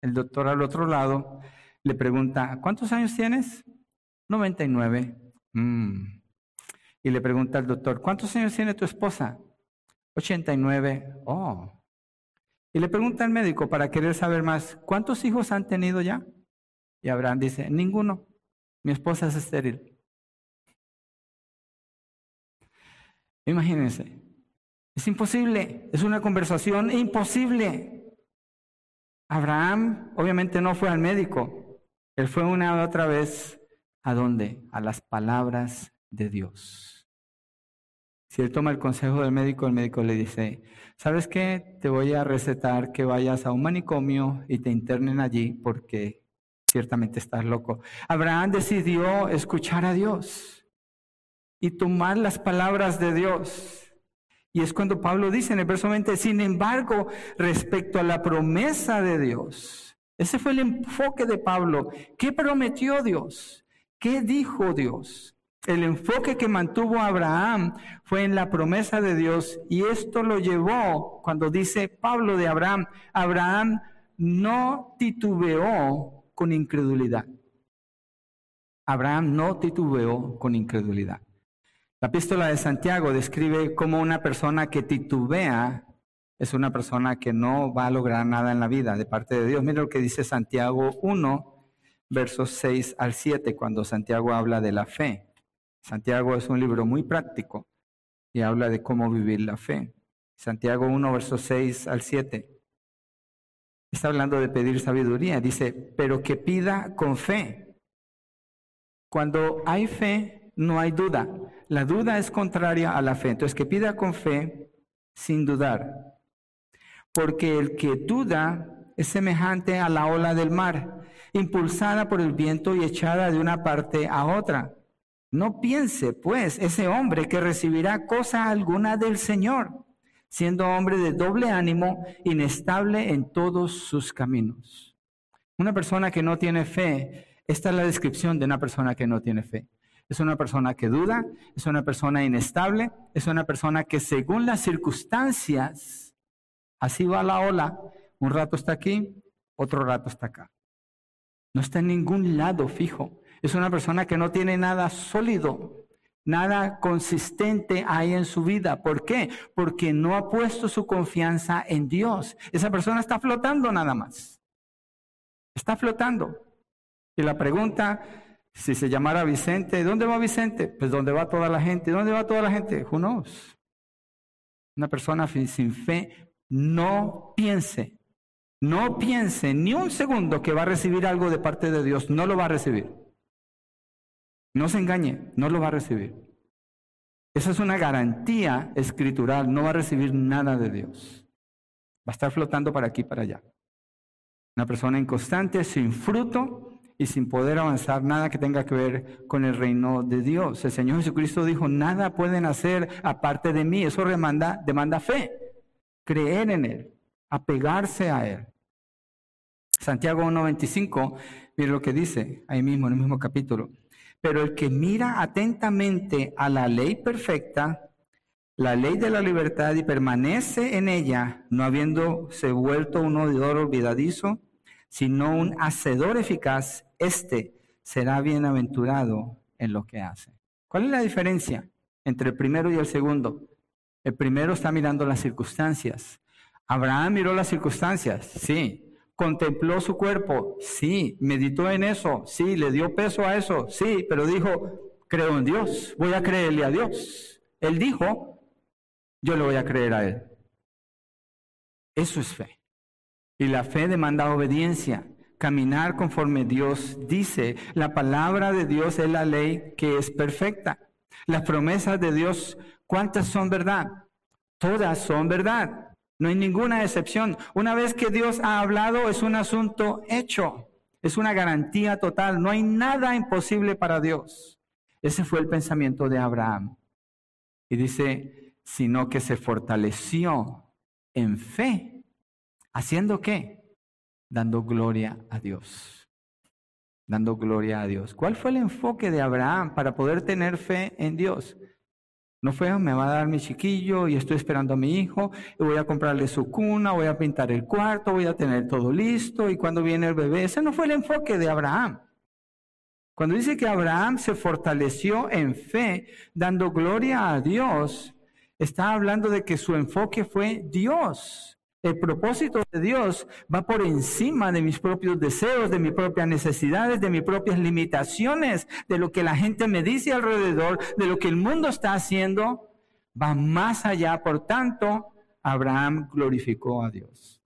El doctor al otro lado le pregunta, ¿cuántos años tienes? 99. Mm. Y le pregunta al doctor, ¿cuántos años tiene tu esposa? 89. Oh. Y le pregunta al médico para querer saber más, ¿cuántos hijos han tenido ya? Y Abraham dice, ninguno. Mi esposa es estéril. Imagínense. Es imposible. Es una conversación imposible. Abraham obviamente no fue al médico. Él fue una otra vez ¿A dónde? A las palabras de Dios. Si él toma el consejo del médico, el médico le dice, ¿sabes qué? Te voy a recetar que vayas a un manicomio y te internen allí porque ciertamente estás loco. Abraham decidió escuchar a Dios y tomar las palabras de Dios. Y es cuando Pablo dice en el verso 20, sin embargo, respecto a la promesa de Dios, ese fue el enfoque de Pablo. ¿Qué prometió Dios? ¿Qué dijo Dios? El enfoque que mantuvo Abraham fue en la promesa de Dios y esto lo llevó, cuando dice Pablo de Abraham, Abraham no titubeó con incredulidad. Abraham no titubeó con incredulidad. La epístola de Santiago describe como una persona que titubea es una persona que no va a lograr nada en la vida de parte de Dios. Mira lo que dice Santiago 1, versos 6 al 7, cuando Santiago habla de la fe. Santiago es un libro muy práctico y habla de cómo vivir la fe. Santiago 1, versos 6 al 7. Está hablando de pedir sabiduría. Dice, pero que pida con fe. Cuando hay fe, no hay duda. La duda es contraria a la fe. Entonces, que pida con fe sin dudar. Porque el que duda es semejante a la ola del mar impulsada por el viento y echada de una parte a otra. No piense, pues, ese hombre que recibirá cosa alguna del Señor, siendo hombre de doble ánimo, inestable en todos sus caminos. Una persona que no tiene fe, esta es la descripción de una persona que no tiene fe. Es una persona que duda, es una persona inestable, es una persona que según las circunstancias, así va la ola, un rato está aquí, otro rato está acá. No está en ningún lado fijo. Es una persona que no tiene nada sólido, Nada consistente hay en su vida. ¿Por qué? Porque no ha puesto su confianza en Dios. Esa persona está flotando nada más. Está flotando. Y la pregunta, si se llamara Vicente, ¿dónde va Vicente? Pues ¿dónde va toda la gente? ¿Dónde va toda la gente? Who knows? Una persona sin fe no piense, no piense ni un segundo que va a recibir algo de parte de Dios. No lo va a recibir. No se engañe, no lo va a recibir. Esa es una garantía escritural, no va a recibir nada de Dios. Va a estar flotando para aquí para allá. Una persona inconstante, sin fruto y sin poder avanzar nada que tenga que ver con el reino de Dios. El Señor Jesucristo dijo, nada pueden hacer aparte de mí. Eso demanda, demanda fe, creer en Él, apegarse a Él. Santiago 1.25, mire lo que dice ahí mismo, en el mismo capítulo. Pero el que mira atentamente a la ley perfecta, la ley de la libertad y permanece en ella, no habiéndose vuelto un oidor olvidadizo, sino un hacedor eficaz, éste será bienaventurado en lo que hace. ¿Cuál es la diferencia entre el primero y el segundo? El primero está mirando las circunstancias. Abraham miró las circunstancias, sí, contempló su cuerpo, sí, meditó en eso, sí, le dio peso a eso, sí, pero dijo, creo en Dios, voy a creerle a Dios. Él dijo, yo le voy a creer a Él. Eso es fe. Y la fe demanda obediencia, caminar conforme Dios dice. La palabra de Dios es la ley que es perfecta. Las promesas de Dios, ¿cuántas son verdad? Todas son verdad. No hay ninguna excepción. Una vez que Dios ha hablado es un asunto hecho. Es una garantía total. No hay nada imposible para Dios. Ese fue el pensamiento de Abraham. Y dice, sino que se fortaleció en fe. ¿Haciendo qué? Dando gloria a Dios. Dando gloria a Dios. ¿Cuál fue el enfoque de Abraham para poder tener fe en Dios? No fue, me va a dar mi chiquillo y estoy esperando a mi hijo y voy a comprarle su cuna, voy a pintar el cuarto, voy a tener todo listo y cuando viene el bebé, ese no fue el enfoque de Abraham. Cuando dice que Abraham se fortaleció en fe, dando gloria a Dios, está hablando de que su enfoque fue Dios. El propósito de Dios va por encima de mis propios deseos, de mis propias necesidades, de mis propias limitaciones, de lo que la gente me dice alrededor, de lo que el mundo está haciendo. Va más allá. Por tanto, Abraham glorificó a Dios.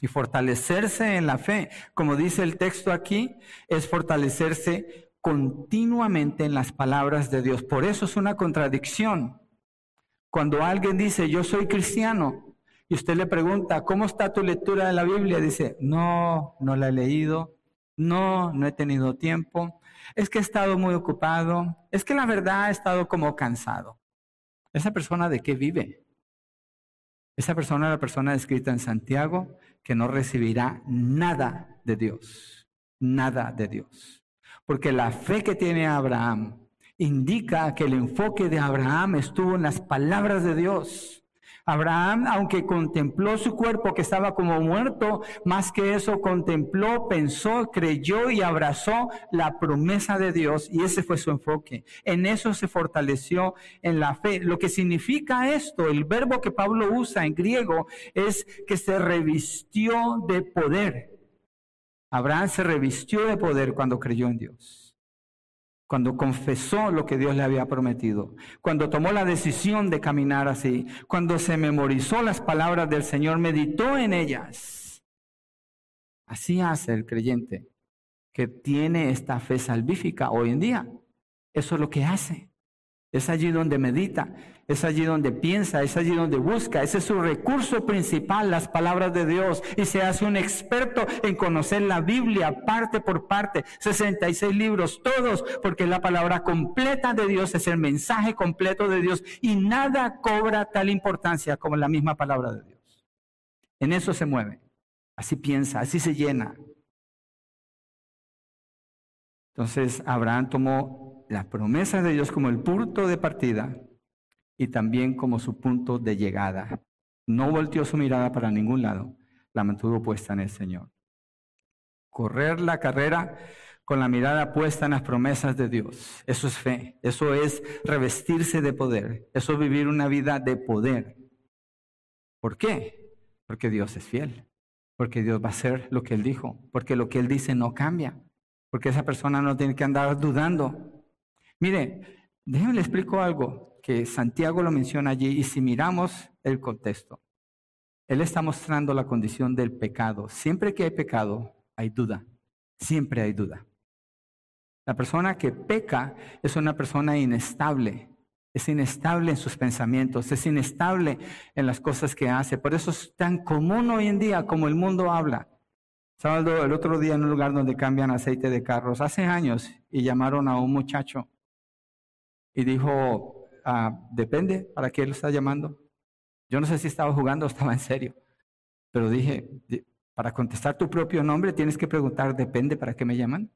Y fortalecerse en la fe, como dice el texto aquí, es fortalecerse continuamente en las palabras de Dios. Por eso es una contradicción. Cuando alguien dice, yo soy cristiano, y usted le pregunta, ¿cómo está tu lectura de la Biblia? Dice, no, no la he leído, no, no he tenido tiempo, es que he estado muy ocupado, es que la verdad he estado como cansado. ¿Esa persona de qué vive? Esa persona es la persona escrita en Santiago que no recibirá nada de Dios, nada de Dios. Porque la fe que tiene Abraham indica que el enfoque de Abraham estuvo en las palabras de Dios. Abraham, aunque contempló su cuerpo que estaba como muerto, más que eso contempló, pensó, creyó y abrazó la promesa de Dios y ese fue su enfoque. En eso se fortaleció en la fe. Lo que significa esto, el verbo que Pablo usa en griego es que se revistió de poder. Abraham se revistió de poder cuando creyó en Dios cuando confesó lo que Dios le había prometido, cuando tomó la decisión de caminar así, cuando se memorizó las palabras del Señor, meditó en ellas. Así hace el creyente que tiene esta fe salvífica hoy en día. Eso es lo que hace. Es allí donde medita, es allí donde piensa, es allí donde busca. Ese es su recurso principal, las palabras de Dios. Y se hace un experto en conocer la Biblia parte por parte. 66 libros, todos, porque la palabra completa de Dios es el mensaje completo de Dios. Y nada cobra tal importancia como la misma palabra de Dios. En eso se mueve. Así piensa, así se llena. Entonces Abraham tomó la promesa de Dios como el punto de partida y también como su punto de llegada. No volteó su mirada para ningún lado, la mantuvo puesta en el Señor. Correr la carrera con la mirada puesta en las promesas de Dios. Eso es fe, eso es revestirse de poder, eso es vivir una vida de poder. ¿Por qué? Porque Dios es fiel, porque Dios va a hacer lo que Él dijo, porque lo que Él dice no cambia, porque esa persona no tiene que andar dudando. Mire, déjenme le explico algo que Santiago lo menciona allí y si miramos el contexto, Él está mostrando la condición del pecado. Siempre que hay pecado, hay duda, siempre hay duda. La persona que peca es una persona inestable, es inestable en sus pensamientos, es inestable en las cosas que hace. Por eso es tan común hoy en día como el mundo habla. Sábado, el otro día en un lugar donde cambian aceite de carros, hace años, y llamaron a un muchacho y dijo, ah, depende, ¿para qué lo está llamando? Yo no sé si estaba jugando o estaba en serio, pero dije, para contestar tu propio nombre tienes que preguntar, depende, ¿para qué me llaman?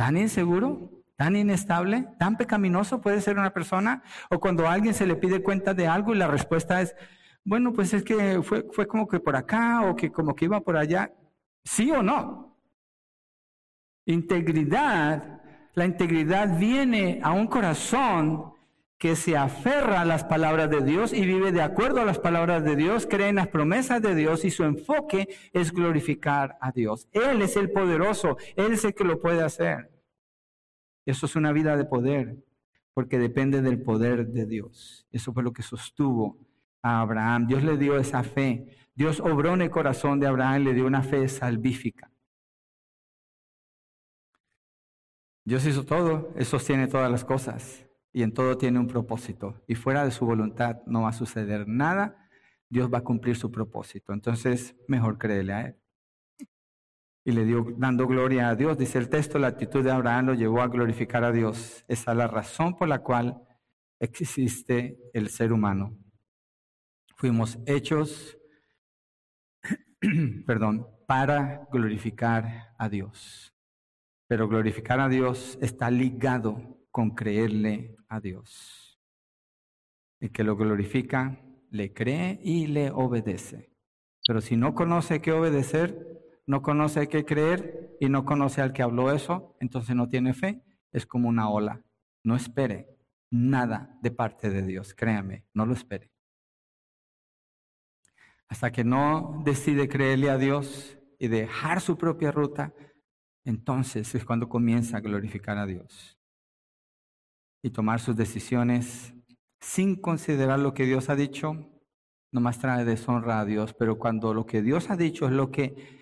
tan inseguro, tan inestable, tan pecaminoso puede ser una persona, o cuando alguien se le pide cuenta de algo y la respuesta es, bueno, pues es que fue como que por acá o que como que iba por allá, sí o no. Integridad, la integridad viene a un corazón que se aferra a las palabras de Dios y vive de acuerdo a las palabras de Dios, cree en las promesas de Dios y su enfoque es glorificar a Dios. Él es el poderoso, Él es el que lo puede hacer. Eso es una vida de poder, porque depende del poder de Dios. Eso fue lo que sostuvo a Abraham. Dios le dio esa fe. Dios obró en el corazón de Abraham, le dio una fe salvífica. Dios hizo todo, Él sostiene todas las cosas y en todo tiene un propósito. Y fuera de su voluntad no va a suceder nada, Dios va a cumplir su propósito. Entonces, mejor créele a Él y le dio dando gloria a Dios. Dice el texto, la actitud de Abraham lo llevó a glorificar a Dios. Esa es la razón por la cual existe el ser humano. Fuimos hechos, perdón, para glorificar a Dios. Pero glorificar a Dios está ligado con creerle a Dios. El que lo glorifica, le cree y le obedece. Pero si no conoce qué obedecer, no conoce qué creer y no conoce al que habló eso, entonces no tiene fe, es como una ola. No espere nada de parte de Dios, créame, no lo espere. Hasta que no decide creerle a Dios y dejar su propia ruta, entonces es cuando comienza a glorificar a Dios y tomar sus decisiones sin considerar lo que Dios ha dicho, nomás trae deshonra a Dios, pero cuando lo que Dios ha dicho es lo que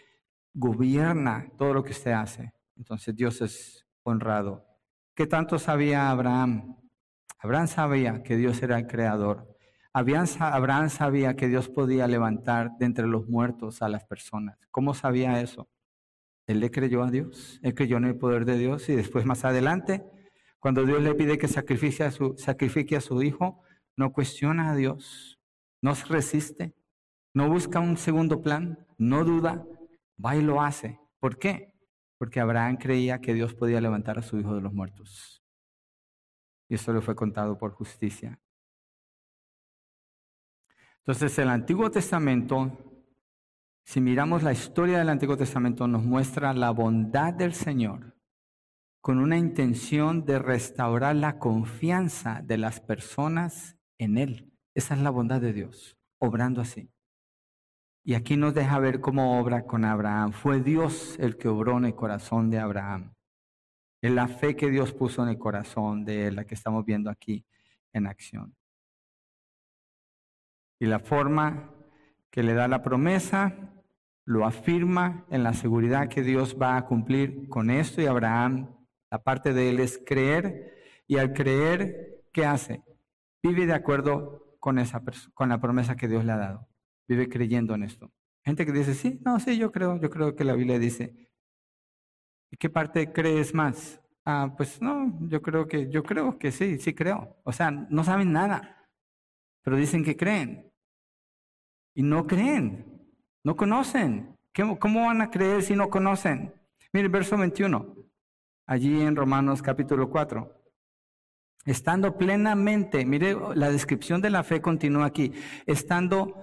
gobierna todo lo que usted hace. Entonces Dios es honrado. ¿Qué tanto sabía Abraham? Abraham sabía que Dios era el creador. Abraham sabía que Dios podía levantar de entre los muertos a las personas. ¿Cómo sabía eso? Él le creyó a Dios, él creyó en el poder de Dios y después más adelante, cuando Dios le pide que sacrifique a su, sacrifique a su hijo, no cuestiona a Dios, no resiste, no busca un segundo plan, no duda, va y lo hace. ¿Por qué? Porque Abraham creía que Dios podía levantar a su hijo de los muertos. Y eso le fue contado por justicia. Entonces el Antiguo Testamento, si miramos la historia del Antiguo Testamento, nos muestra la bondad del Señor con una intención de restaurar la confianza de las personas en Él. Esa es la bondad de Dios, obrando así. Y aquí nos deja ver cómo obra con Abraham. Fue Dios el que obró en el corazón de Abraham. Es la fe que Dios puso en el corazón de él, la que estamos viendo aquí en acción. Y la forma que le da la promesa lo afirma en la seguridad que Dios va a cumplir con esto y Abraham, la parte de él es creer y al creer, ¿qué hace? Vive de acuerdo con, esa con la promesa que Dios le ha dado vive creyendo en esto. Gente que dice, sí, no, sí, yo creo, yo creo que la Biblia dice. ¿Y qué parte crees más? Ah, pues no, yo creo que, yo creo que sí, sí creo. O sea, no saben nada, pero dicen que creen. Y no creen, no conocen. ¿Cómo van a creer si no conocen? Mire verso 21, allí en Romanos capítulo 4. Estando plenamente, mire la descripción de la fe continúa aquí, estando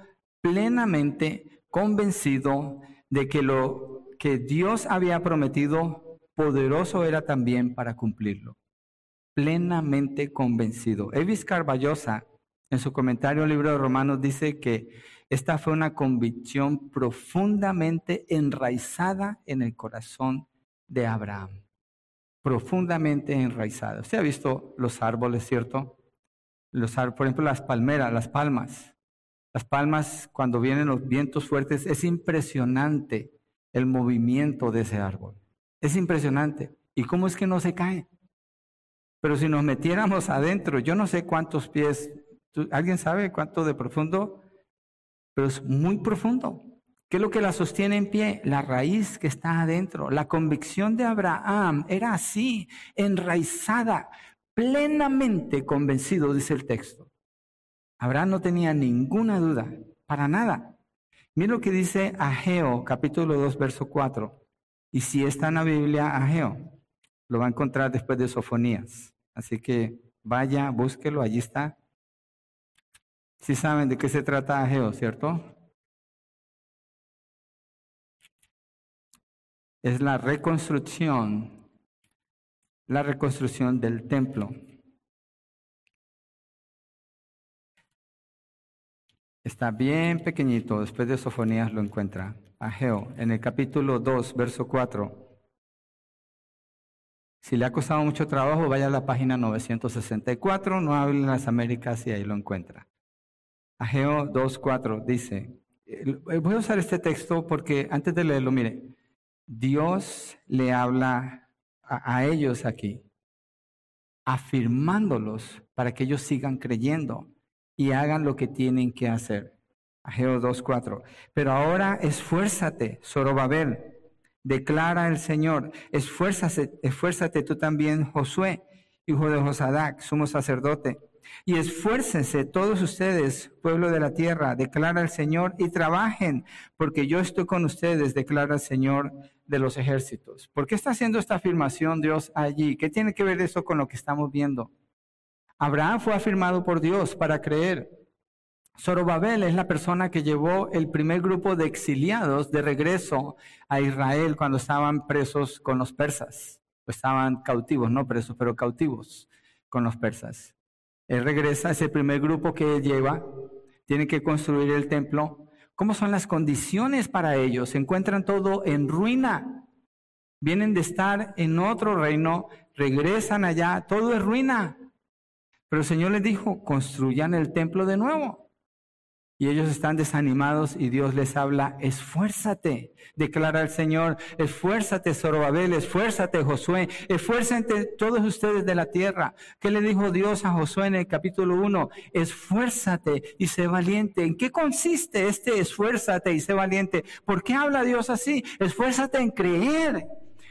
plenamente convencido de que lo que Dios había prometido poderoso era también para cumplirlo. Plenamente convencido. Evis Carballosa, en su comentario al libro de Romanos, dice que esta fue una convicción profundamente enraizada en el corazón de Abraham. Profundamente enraizada. Usted ha visto los árboles, ¿cierto? Los, por ejemplo, las palmeras, las palmas. Las palmas, cuando vienen los vientos fuertes, es impresionante el movimiento de ese árbol. Es impresionante. ¿Y cómo es que no se cae? Pero si nos metiéramos adentro, yo no sé cuántos pies, ¿alguien sabe cuánto de profundo? Pero es muy profundo. ¿Qué es lo que la sostiene en pie? La raíz que está adentro. La convicción de Abraham era así, enraizada, plenamente convencido, dice el texto. Abraham no tenía ninguna duda, para nada. Mira lo que dice Ageo, capítulo 2, verso 4. Y si está en la Biblia, Ageo, lo va a encontrar después de Sofonías. Así que vaya, búsquelo, allí está. Si saben de qué se trata Ageo, ¿cierto? Es la reconstrucción, la reconstrucción del templo. Está bien pequeñito, después de Sofonías lo encuentra. Ageo, en el capítulo 2, verso 4. Si le ha costado mucho trabajo, vaya a la página 964, no hable en las Américas y ahí lo encuentra. Ageo 2.4 dice, eh, voy a usar este texto porque antes de leerlo, mire, Dios le habla a, ellos aquí, afirmándolos para que ellos sigan creyendo y hagan lo que tienen que hacer. Ageo 2.4. Pero ahora esfuérzate, Zorobabel, declara el Señor, esfuérzate, esfuérzate tú también, Josué, hijo de Josadac, sumo sacerdote, y esfuércense todos ustedes, pueblo de la tierra, declara el Señor, y trabajen, porque yo estoy con ustedes, declara el Señor de los ejércitos. ¿Por qué está haciendo esta afirmación Dios allí? ¿Qué tiene que ver eso con lo que estamos viendo? Abraham fue afirmado por Dios para creer. Zorobabel es la persona que llevó el primer grupo de exiliados de regreso a Israel cuando estaban presos con los persas. Estaban cautivos, no presos, pero cautivos con los persas. Él regresa, ese primer grupo que lleva, tiene que construir el templo. ¿Cómo son las condiciones para ellos? Se encuentran todo en ruina. Vienen de estar en otro reino, regresan allá, todo es ruina. Pero el Señor les dijo, construyan el templo de nuevo. Y ellos están desanimados y Dios les habla, esfuérzate, declara el Señor, esfuérzate Zorobabel, esfuérzate Josué, esfuérzate todos ustedes de la tierra. ¿Qué le dijo Dios a Josué en el capítulo 1? Esfuérzate y sé valiente. ¿En qué consiste este esfuérzate y sé valiente? ¿Por qué habla Dios así? Esfuérzate en creer,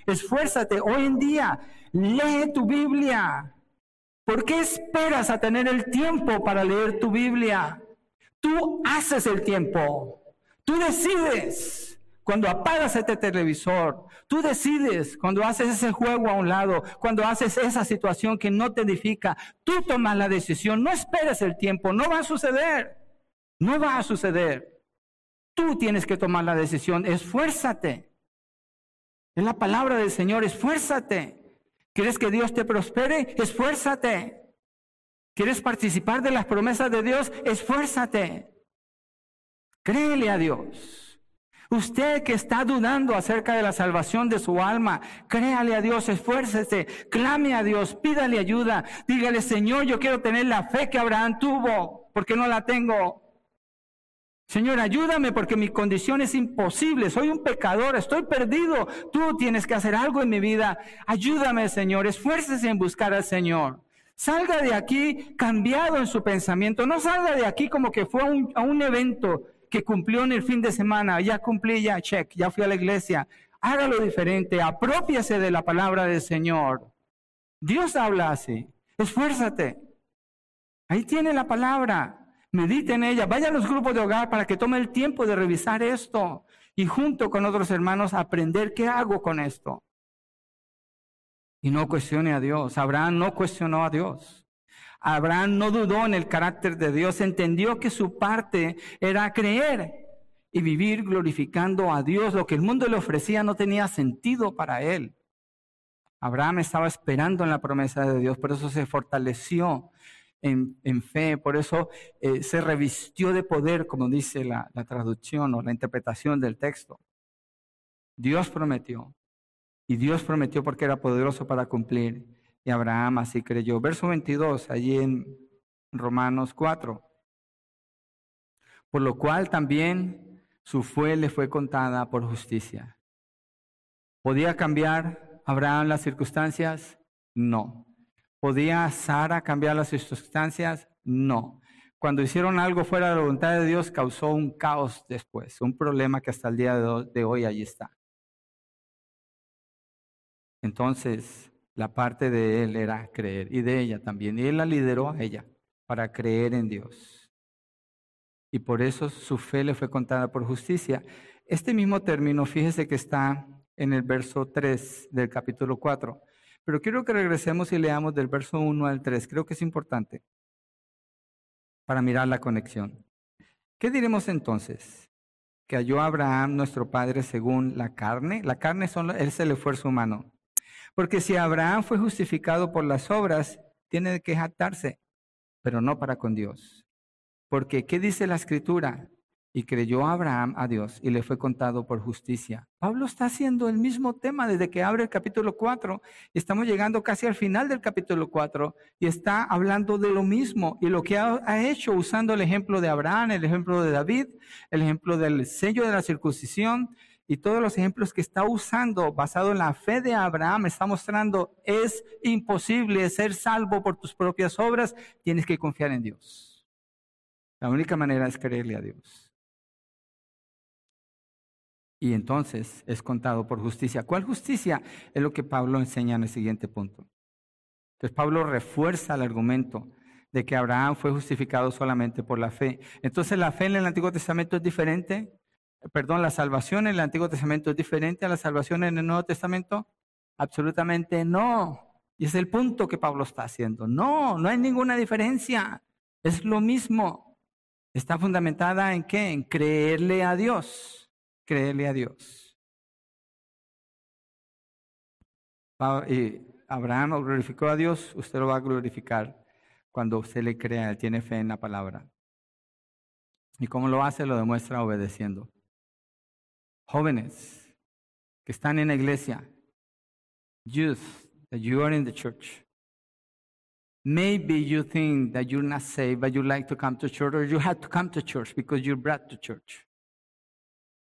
esfuérzate hoy en día, lee tu Biblia, ¿Por qué esperas a tener el tiempo para leer tu Biblia? Tú haces el tiempo. Tú decides cuando apagas este televisor. Tú decides cuando haces ese juego a un lado, cuando haces esa situación que no te edifica. Tú tomas la decisión. No esperes el tiempo. No va a suceder. No va a suceder. Tú tienes que tomar la decisión. Esfuérzate. Es la palabra del Señor. Esfuérzate. ¿Quieres que Dios te prospere? Esfuérzate. ¿Quieres participar de las promesas de Dios? Esfuérzate. Créele a Dios. Usted que está dudando acerca de la salvación de su alma, créale a Dios, esfuércese, clame a Dios, pídale ayuda, dígale, Señor, yo quiero tener la fe que Abraham tuvo, porque no la tengo. Señor, ayúdame porque mi condición es imposible, soy un pecador, estoy perdido, tú tienes que hacer algo en mi vida. Ayúdame, Señor, esfuércese en buscar al Señor. Salga de aquí cambiado en su pensamiento, no salga de aquí como que fue a un, evento que cumplió en el fin de semana, ya cumplí, ya check, ya fui a la iglesia. Hágalo diferente, apropiase de la palabra del Señor. Dios habla así, esfuérzate. Ahí tiene la palabra. Medite en ella, vaya a los grupos de hogar para que tome el tiempo de revisar esto y junto con otros hermanos aprender qué hago con esto. Y no cuestione a Dios. Abraham no cuestionó a Dios. Abraham no dudó en el carácter de Dios, entendió que su parte era creer y vivir glorificando a Dios. Lo que el mundo le ofrecía no tenía sentido para él. Abraham estaba esperando en la promesa de Dios, por eso se fortaleció en, fe, por eso eh, se revistió de poder, como dice la, la traducción o la interpretación del texto. Dios prometió, y Dios prometió porque era poderoso para cumplir, y Abraham así creyó. Verso 22, allí en Romanos 4. Por lo cual también su fe le fue contada por justicia. ¿Podía cambiar Abraham las circunstancias? No. ¿Podía Sara cambiar las circunstancias? No. Cuando hicieron algo fuera de la voluntad de Dios, causó un caos después, un problema que hasta el día de hoy allí está. Entonces, la parte de él era creer y de ella también. Y él la lideró a ella para creer en Dios. Y por eso su fe le fue contada por justicia. Este mismo término, fíjese que está en el verso 3 del capítulo 4. Pero quiero que regresemos y leamos del verso 1 al 3. Creo que es importante para mirar la conexión. ¿Qué diremos entonces? Que halló Abraham, nuestro padre, según la carne. La carne son, es el esfuerzo humano. Porque si Abraham fue justificado por las obras, tiene que jactarse, pero no para con Dios. Porque, ¿qué dice la escritura? y creyó Abraham a Dios y le fue contado por justicia. Pablo está haciendo el mismo tema desde que abre el capítulo 4 y estamos llegando casi al final del capítulo 4 y está hablando de lo mismo y lo que ha, ha, hecho usando el ejemplo de Abraham, el ejemplo de David, el ejemplo del sello de la circuncisión y todos los ejemplos que está usando basado en la fe de Abraham está mostrando es imposible ser salvo por tus propias obras, tienes que confiar en Dios. La única manera es creerle a Dios y entonces es contado por justicia. ¿Cuál justicia? Es lo que Pablo enseña en el siguiente punto. Entonces Pablo refuerza el argumento de que Abraham fue justificado solamente por la fe. Entonces la fe en el Antiguo Testamento es diferente, perdón, la salvación en el Antiguo Testamento es diferente a la salvación en el Nuevo Testamento. Absolutamente no. Y es el punto que Pablo está haciendo. No, no hay ninguna diferencia. Es lo mismo. Está fundamentada en qué? En creerle a Dios creerle a Dios. Y Abraham glorificó a Dios, usted lo va a glorificar cuando usted le crea, tiene fe en la palabra. ¿Y cómo lo hace? Lo demuestra obedeciendo. Jóvenes que están en la iglesia, youth, that you are in the church. Maybe you think that you're not saved, but you like to come to church, or you have to come to church because you're brought to church.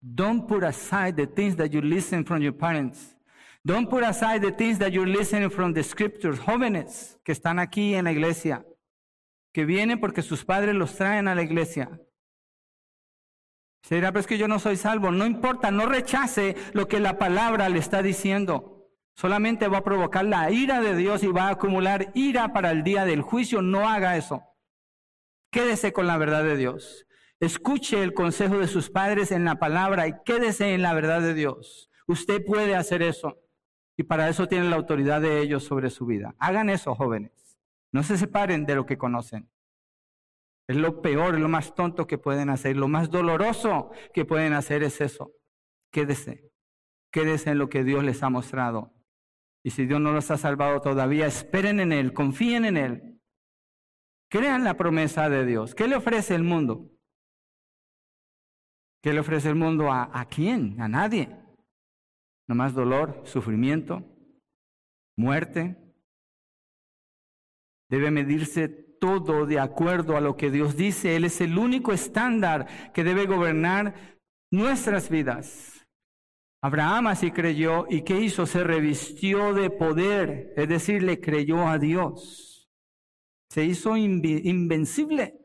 Don't put aside the things that you listen from your parents. Don't put aside the things that you're listening from the scriptures. Jóvenes que están aquí en la iglesia, que vienen porque sus padres los traen a la iglesia. Se dirá, pero es que yo no soy salvo. No importa, no rechace lo que la palabra le está diciendo. Solamente va a provocar la ira de Dios y va a acumular ira para el día del juicio. No haga eso. Quédese con la verdad de Dios. Escuche el consejo de sus padres en la palabra y quédese en la verdad de Dios. Usted puede hacer eso y para eso tiene la autoridad de ellos sobre su vida. Hagan eso, jóvenes. No se separen de lo que conocen. Es lo peor, lo más tonto que pueden hacer. Lo más doloroso que pueden hacer es eso. Quédese. Quédese en lo que Dios les ha mostrado. Y si Dios no los ha salvado todavía, esperen en Él, confíen en Él. Crean la promesa de Dios. ¿Qué le ofrece el mundo? ¿Qué le ofrece el mundo a, a quién? A nadie. más dolor, sufrimiento, muerte. Debe medirse todo de acuerdo a lo que Dios dice. Él es el único estándar que debe gobernar nuestras vidas. Abraham así creyó y ¿qué hizo? Se revistió de poder, es decir, le creyó a Dios. Se hizo invencible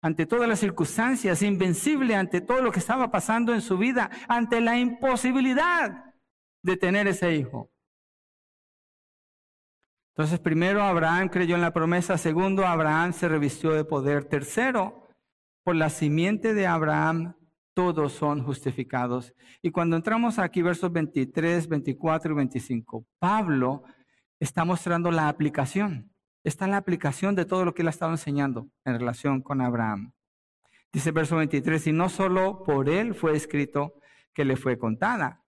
ante todas las circunstancias, invencible ante todo lo que estaba pasando en su vida, ante la imposibilidad de tener ese hijo. Entonces, primero Abraham creyó en la promesa, segundo Abraham se revistió de poder, tercero, por la simiente de Abraham todos son justificados. Y cuando entramos aquí, versos 23, 24 y 25, Pablo está mostrando la aplicación está la aplicación de todo lo que él ha estado enseñando en relación con Abraham. Dice verso 23, y no solo por él fue escrito que le fue contada,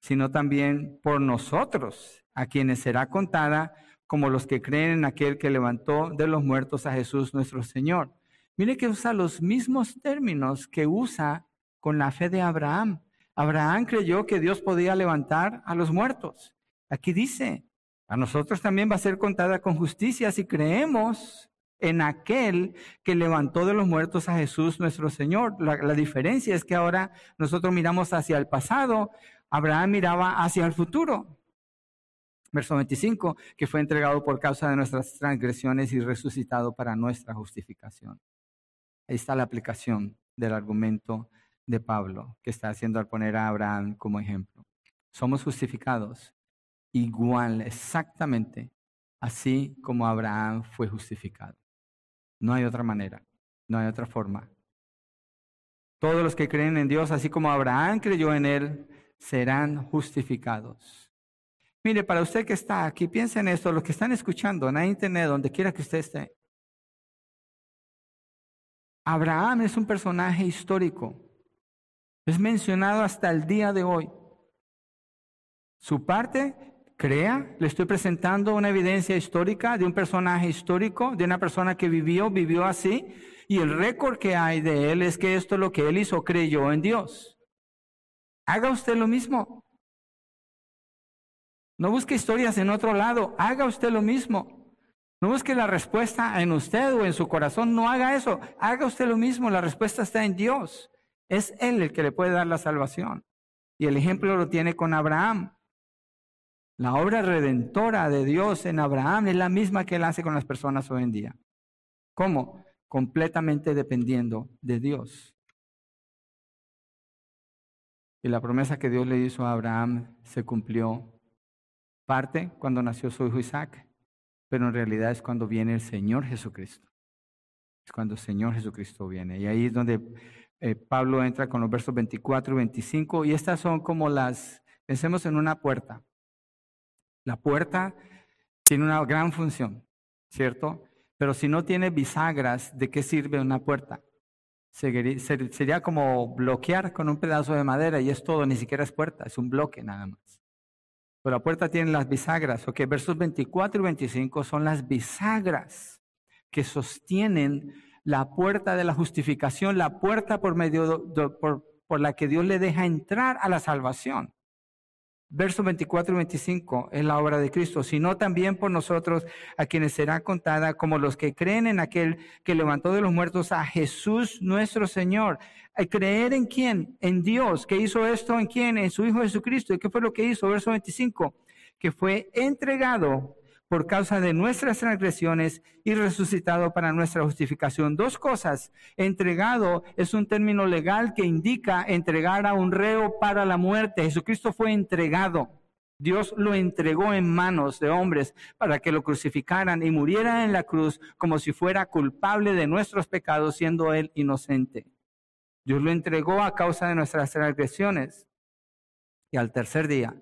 sino también por nosotros, a quienes será contada como los que creen en aquel que levantó de los muertos a Jesús nuestro Señor. Mire que usa los mismos términos que usa con la fe de Abraham. Abraham creyó que Dios podía levantar a los muertos. Aquí dice, a nosotros también va a ser contada con justicia si creemos en aquel que levantó de los muertos a Jesús nuestro Señor. La, la, diferencia es que ahora nosotros miramos hacia el pasado, Abraham miraba hacia el futuro. Verso 25, que fue entregado por causa de nuestras transgresiones y resucitado para nuestra justificación. Ahí está la aplicación del argumento de Pablo que está haciendo al poner a Abraham como ejemplo. Somos justificados igual, exactamente, así como Abraham fue justificado. No hay otra manera, no hay otra forma. Todos los que creen en Dios, así como Abraham creyó en Él, serán justificados. Mire, para usted que está aquí, piensa en esto, los que están escuchando en internet, donde quiera que usted esté. Abraham es un personaje histórico. Es mencionado hasta el día de hoy. Su parte, crea, le estoy presentando una evidencia histórica de un personaje histórico, de una persona que vivió, vivió así, y el récord que hay de él es que esto es lo que él hizo, creyó en Dios. Haga usted lo mismo. No busque historias en otro lado, haga usted lo mismo. No busque la respuesta en usted o en su corazón, no haga eso, haga usted lo mismo, la respuesta está en Dios. Es Él el que le puede dar la salvación. Y el ejemplo lo tiene con Abraham. La obra redentora de Dios en Abraham es la misma que Él hace con las personas hoy en día. ¿Cómo? Completamente dependiendo de Dios. Y la promesa que Dios le hizo a Abraham se cumplió parte cuando nació su hijo Isaac, pero en realidad es cuando viene el Señor Jesucristo. Es cuando el Señor Jesucristo viene. Y ahí es donde eh, Pablo entra con los versos 24 y 25. Y estas son como las, pensemos en una puerta. La puerta tiene una gran función, ¿cierto? Pero si no tiene bisagras, ¿de qué sirve una puerta? Sería como bloquear con un pedazo de madera y es todo, ni siquiera es puerta, es un bloque nada más. Pero la puerta tiene las bisagras, ok, versos 24 y 25 son las bisagras que sostienen la puerta de la justificación, la puerta por medio por, por la que Dios le deja entrar a la salvación. Versos 24 y 25 es la obra de Cristo, sino también por nosotros a quienes será contada como los que creen en aquel que levantó de los muertos a Jesús nuestro Señor. ¿Creer en quién? En Dios. ¿Qué hizo esto en quién? En su Hijo Jesucristo. ¿Y qué fue lo que hizo? Verso 25. Que fue entregado por causa de nuestras transgresiones y resucitado para nuestra justificación. Dos cosas. Entregado es un término legal que indica entregar a un reo para la muerte. Jesucristo fue entregado. Dios lo entregó en manos de hombres para que lo crucificaran y muriera en la cruz como si fuera culpable de nuestros pecados, siendo él inocente. Dios lo entregó a causa de nuestras transgresiones. Y al tercer día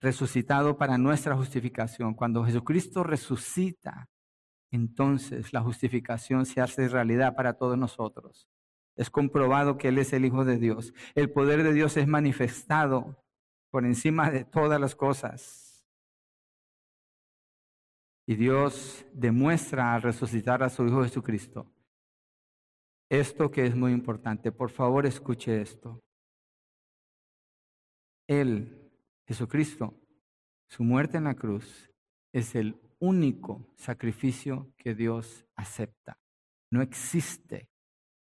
resucitado para nuestra justificación. Cuando Jesucristo resucita, entonces la justificación se hace realidad para todos nosotros. Es comprobado que Él es el Hijo de Dios. El poder de Dios es manifestado por encima de todas las cosas. Y Dios demuestra al resucitar a su Hijo Jesucristo esto que es muy importante. Por favor, escuche esto. Él Jesucristo, su muerte en la cruz, es el único sacrificio que Dios acepta. No existe,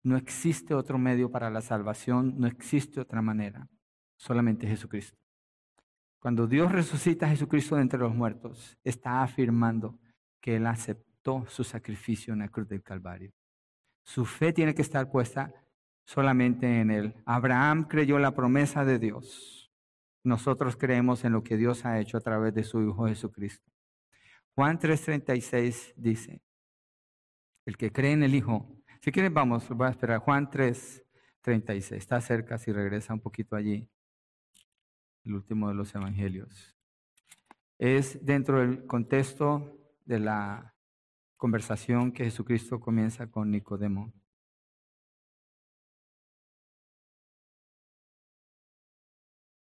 no existe otro medio para la salvación, no existe otra manera, solamente Jesucristo. Cuando Dios resucita a Jesucristo de entre los muertos, está afirmando que Él aceptó su sacrificio en la cruz del Calvario. Su fe tiene que estar puesta solamente en Él. Abraham creyó la promesa de Dios nosotros creemos en lo que Dios ha hecho a través de su Hijo Jesucristo. Juan 3:36 dice, el que cree en el Hijo, si quieren vamos, voy a esperar, Juan 3:36, está cerca si regresa un poquito allí, el último de los evangelios. Es dentro del contexto de la conversación que Jesucristo comienza con Nicodemo.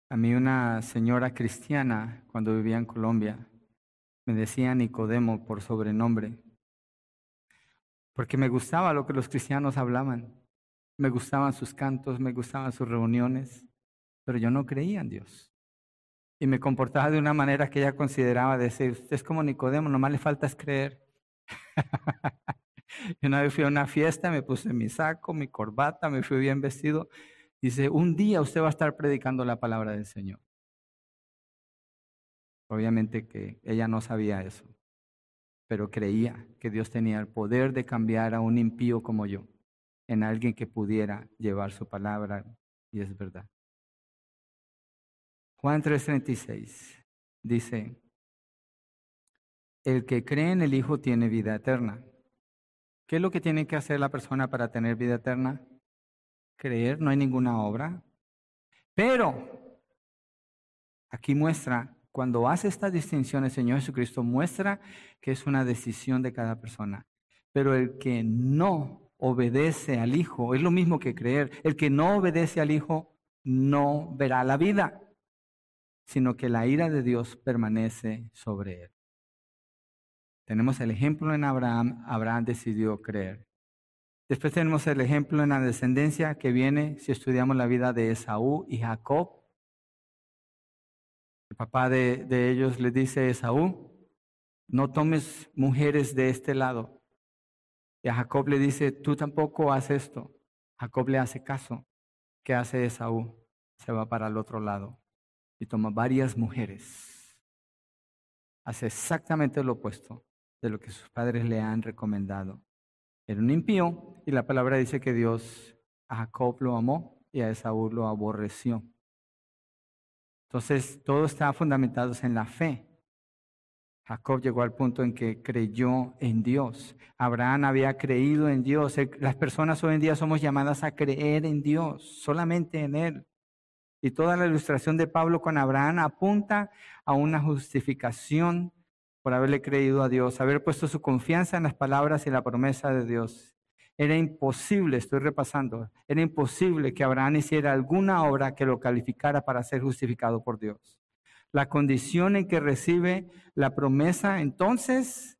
A mí una señora cristiana, cuando vivía en Colombia, me decía Nicodemo por sobrenombre, porque me gustaba lo que los cristianos hablaban, me gustaban sus cantos, me gustaban sus reuniones, pero yo no creía en Dios. Y me comportaba de una manera que ella consideraba decir, usted es como Nicodemo, nomás le falta es creer. y una vez fui a una fiesta, me puse mi saco, mi corbata, me fui bien vestido. Dice, un día usted va a estar predicando la palabra del Señor. Obviamente que ella no sabía eso, pero creía que Dios tenía el poder de cambiar a un impío como yo en alguien que pudiera llevar su palabra, y es verdad. Juan 3:36 dice, el que cree en el Hijo tiene vida eterna. ¿Qué es lo que tiene que hacer la persona para tener vida eterna? Creer, no hay ninguna obra. Pero, aquí muestra, cuando hace esta distinción el Señor Jesucristo, muestra que es una decisión de cada persona. Pero el que no obedece al Hijo es lo mismo que creer. El que no obedece al Hijo no verá la vida, sino que la ira de Dios permanece sobre él. Tenemos el ejemplo en Abraham, Abraham decidió creer. Después tenemos el ejemplo en la descendencia que viene si estudiamos la vida de Esaú y Jacob. El papá de, ellos le dice a Esaú, no tomes mujeres de este lado. Y a Jacob le dice, tú tampoco haces esto. Jacob le hace caso. ¿Qué hace Esaú? Se va para el otro lado y toma varias mujeres. Hace exactamente lo opuesto de lo que sus padres le han recomendado. Era un impío y la palabra dice que Dios a Jacob lo amó y a Esaú lo aborreció. Entonces, todo está fundamentado en la fe. Jacob llegó al punto en que creyó en Dios. Abraham había creído en Dios. Las personas hoy en día somos llamadas a creer en Dios, solamente en Él. Y toda la ilustración de Pablo con Abraham apunta a una justificación por haberle creído a Dios, haber puesto su confianza en las palabras y la promesa de Dios. Era imposible, estoy repasando, era imposible que Abraham hiciera alguna obra que lo calificara para ser justificado por Dios. La condición en que recibe la promesa entonces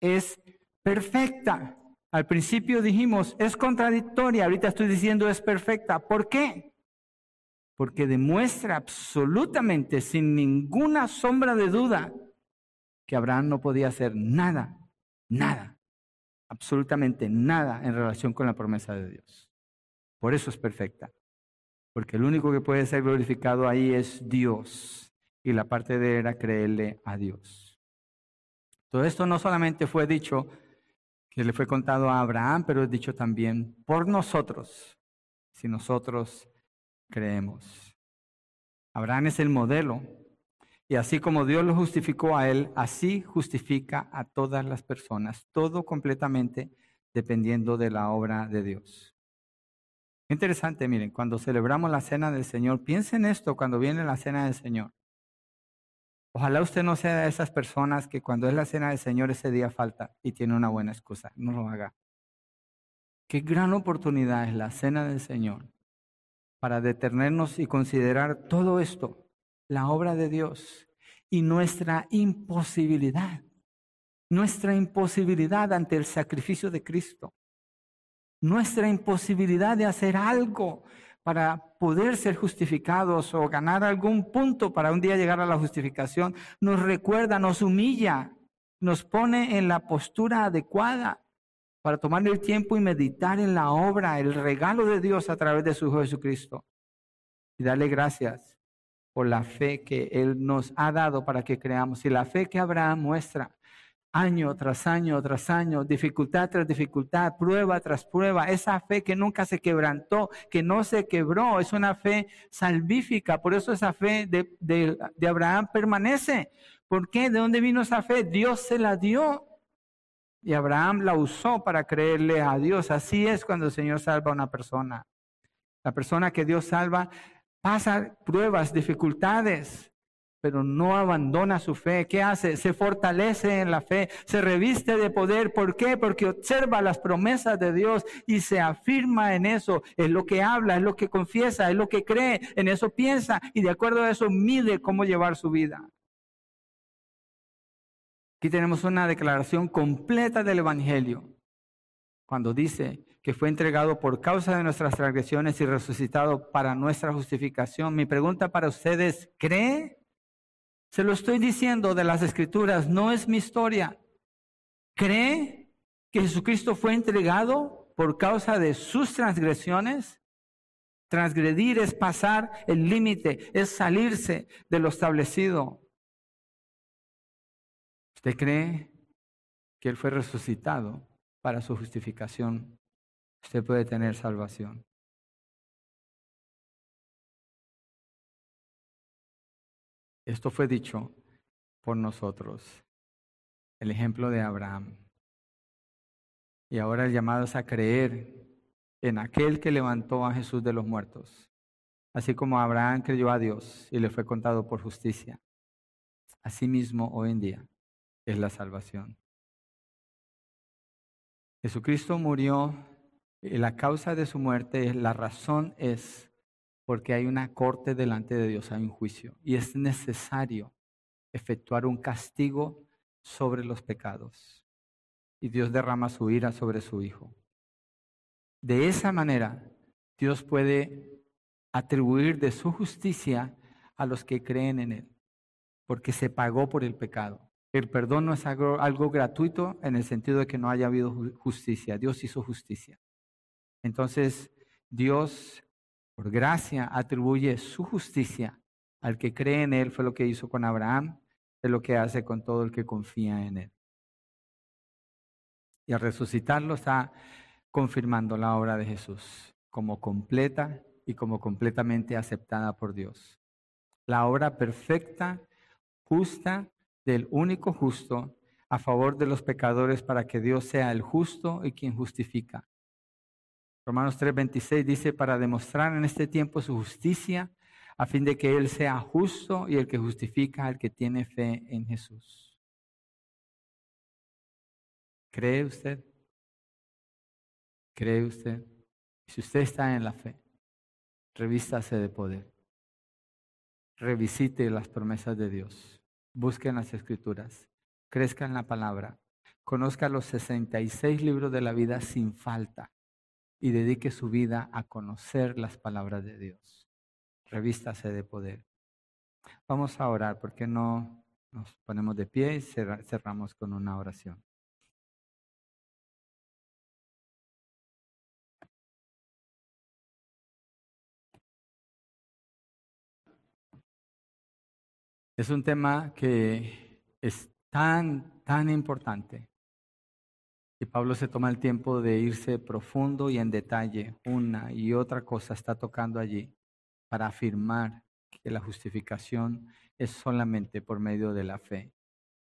es perfecta. Al principio dijimos, es contradictoria, ahorita estoy diciendo es perfecta. ¿Por qué? Porque demuestra absolutamente, sin ninguna sombra de duda, que Abraham no podía hacer nada, nada, absolutamente nada en relación con la promesa de Dios. Por eso es perfecta, porque el único que puede ser glorificado ahí es Dios, y la parte de él era creerle a Dios. Todo esto no solamente fue dicho que le fue contado a Abraham, pero es dicho también por nosotros, si nosotros creemos. Abraham es el modelo y así como Dios lo justificó a él, así justifica a todas las personas, todo completamente dependiendo de la obra de Dios. Interesante, miren, cuando celebramos la cena del Señor, piensen esto cuando viene la cena del Señor. Ojalá usted no sea de esas personas que cuando es la cena del Señor ese día falta y tiene una buena excusa. No lo haga. Qué gran oportunidad es la cena del Señor para detenernos y considerar todo esto la obra de Dios y nuestra imposibilidad, nuestra imposibilidad ante el sacrificio de Cristo, nuestra imposibilidad de hacer algo para poder ser justificados o ganar algún punto para un día llegar a la justificación, nos recuerda, nos humilla, nos pone en la postura adecuada para tomar el tiempo y meditar en la obra, el regalo de Dios a través de su Hijo Jesucristo. Y darle gracias por la fe que Él nos ha dado para que creamos. Y la fe que Abraham muestra año tras año tras año, dificultad tras dificultad, prueba tras prueba, esa fe que nunca se quebrantó, que no se quebró, es una fe salvífica. Por eso esa fe de, de Abraham permanece. ¿Por qué? ¿De dónde vino esa fe? Dios se la dio. Y Abraham la usó para creerle a Dios. Así es cuando el Señor salva a una persona. La persona que Dios salva pasa pruebas, dificultades, pero no abandona su fe. ¿Qué hace? Se fortalece en la fe, se reviste de poder. ¿Por qué? Porque observa las promesas de Dios y se afirma en eso. Es lo que habla, es lo que confiesa, es lo que cree, en eso piensa y de acuerdo a eso mide cómo llevar su vida. Aquí tenemos una declaración completa del Evangelio, cuando dice que fue entregado por causa de nuestras transgresiones y resucitado para nuestra justificación. Mi pregunta para ustedes, ¿cree? Se lo estoy diciendo de las escrituras, no es mi historia. ¿Cree que Jesucristo fue entregado por causa de sus transgresiones? Transgredir es pasar el límite, es salirse de lo establecido. ¿Usted cree que Él fue resucitado para su justificación? Usted puede tener salvación. Esto fue dicho por nosotros, el ejemplo de Abraham. Y ahora el llamado es a creer en aquel que levantó a Jesús de los muertos, así como Abraham creyó a Dios y le fue contado por justicia. Asimismo, hoy en día es la salvación. Jesucristo murió la causa de su muerte, la razón es porque hay una corte delante de Dios, hay un juicio. Y es necesario efectuar un castigo sobre los pecados. Y Dios derrama su ira sobre su Hijo. De esa manera, Dios puede atribuir de su justicia a los que creen en Él, porque se pagó por el pecado. El perdón no es algo, algo gratuito en el sentido de que no haya habido justicia. Dios hizo justicia. Entonces, Dios por gracia atribuye su justicia al que cree en Él, fue lo que hizo con Abraham, es lo que hace con todo el que confía en Él. Y al resucitarlo está confirmando la obra de Jesús como completa y como completamente aceptada por Dios. La obra perfecta, justa, del único justo a favor de los pecadores para que Dios sea el justo y quien justifica. Romanos 3:26 dice, para demostrar en este tiempo su justicia, a fin de que Él sea justo y el que justifica al que tiene fe en Jesús. ¿Cree usted? ¿Cree usted? Si usted está en la fe, revístase de poder. Revisite las promesas de Dios. Busque en las escrituras. Crezca en la palabra. Conozca los 66 libros de la vida sin falta y dedique su vida a conocer las palabras de Dios. Revístase de poder. Vamos a orar, porque no nos ponemos de pie y cerramos con una oración? Es un tema que es tan, tan importante Pablo se toma el tiempo de irse profundo y en detalle. Una y otra cosa está tocando allí para afirmar que la justificación es solamente por medio de la fe.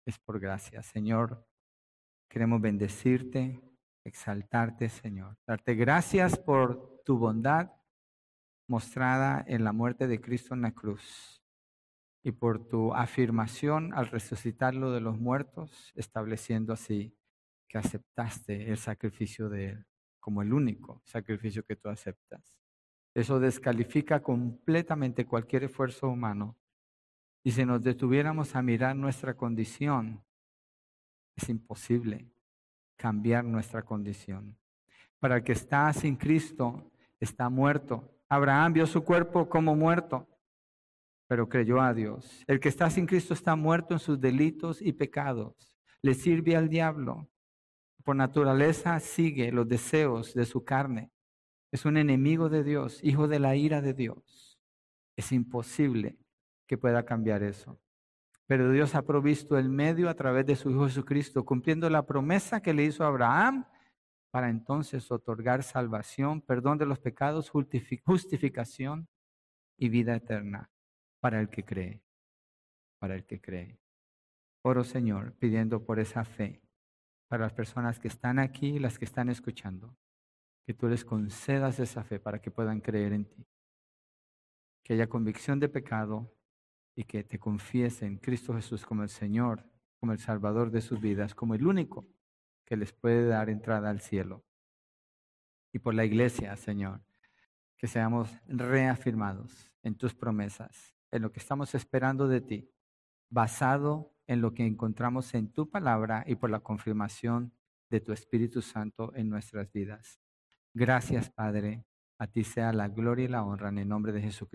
Es por gracia. Señor, queremos bendecirte, exaltarte, Señor. Darte gracias por tu bondad mostrada en la muerte de Cristo en la cruz y por tu afirmación al resucitarlo de los muertos, estableciendo así que aceptaste el sacrificio de Él como el único sacrificio que tú aceptas. Eso descalifica completamente cualquier esfuerzo humano. Y si nos detuviéramos a mirar nuestra condición, es imposible cambiar nuestra condición. Para el que está sin Cristo, está muerto. Abraham vio su cuerpo como muerto, pero creyó a Dios. El que está sin Cristo está muerto en sus delitos y pecados. Le sirve al diablo por naturaleza sigue los deseos de su carne. Es un enemigo de Dios, hijo de la ira de Dios. Es imposible que pueda cambiar eso. Pero Dios ha provisto el medio a través de su Hijo Jesucristo, cumpliendo la promesa que le hizo a Abraham para entonces otorgar salvación, perdón de los pecados, justificación y vida eterna para el que cree, para el que cree. Oro Señor, pidiendo por esa fe para las personas que están aquí y las que están escuchando, que tú les concedas esa fe para que puedan creer en ti. Que haya convicción de pecado, y que te confiesen Cristo Jesús como el Señor, como el Salvador de sus vidas, como el único que les puede dar entrada al cielo. Y por la iglesia, Señor, que seamos reafirmados en tus promesas, en lo que estamos esperando de ti, basado en lo que encontramos en tu palabra y por la confirmación de tu Espíritu Santo en nuestras vidas. Gracias, Padre. A ti sea la gloria y la honra en el nombre de Jesucristo.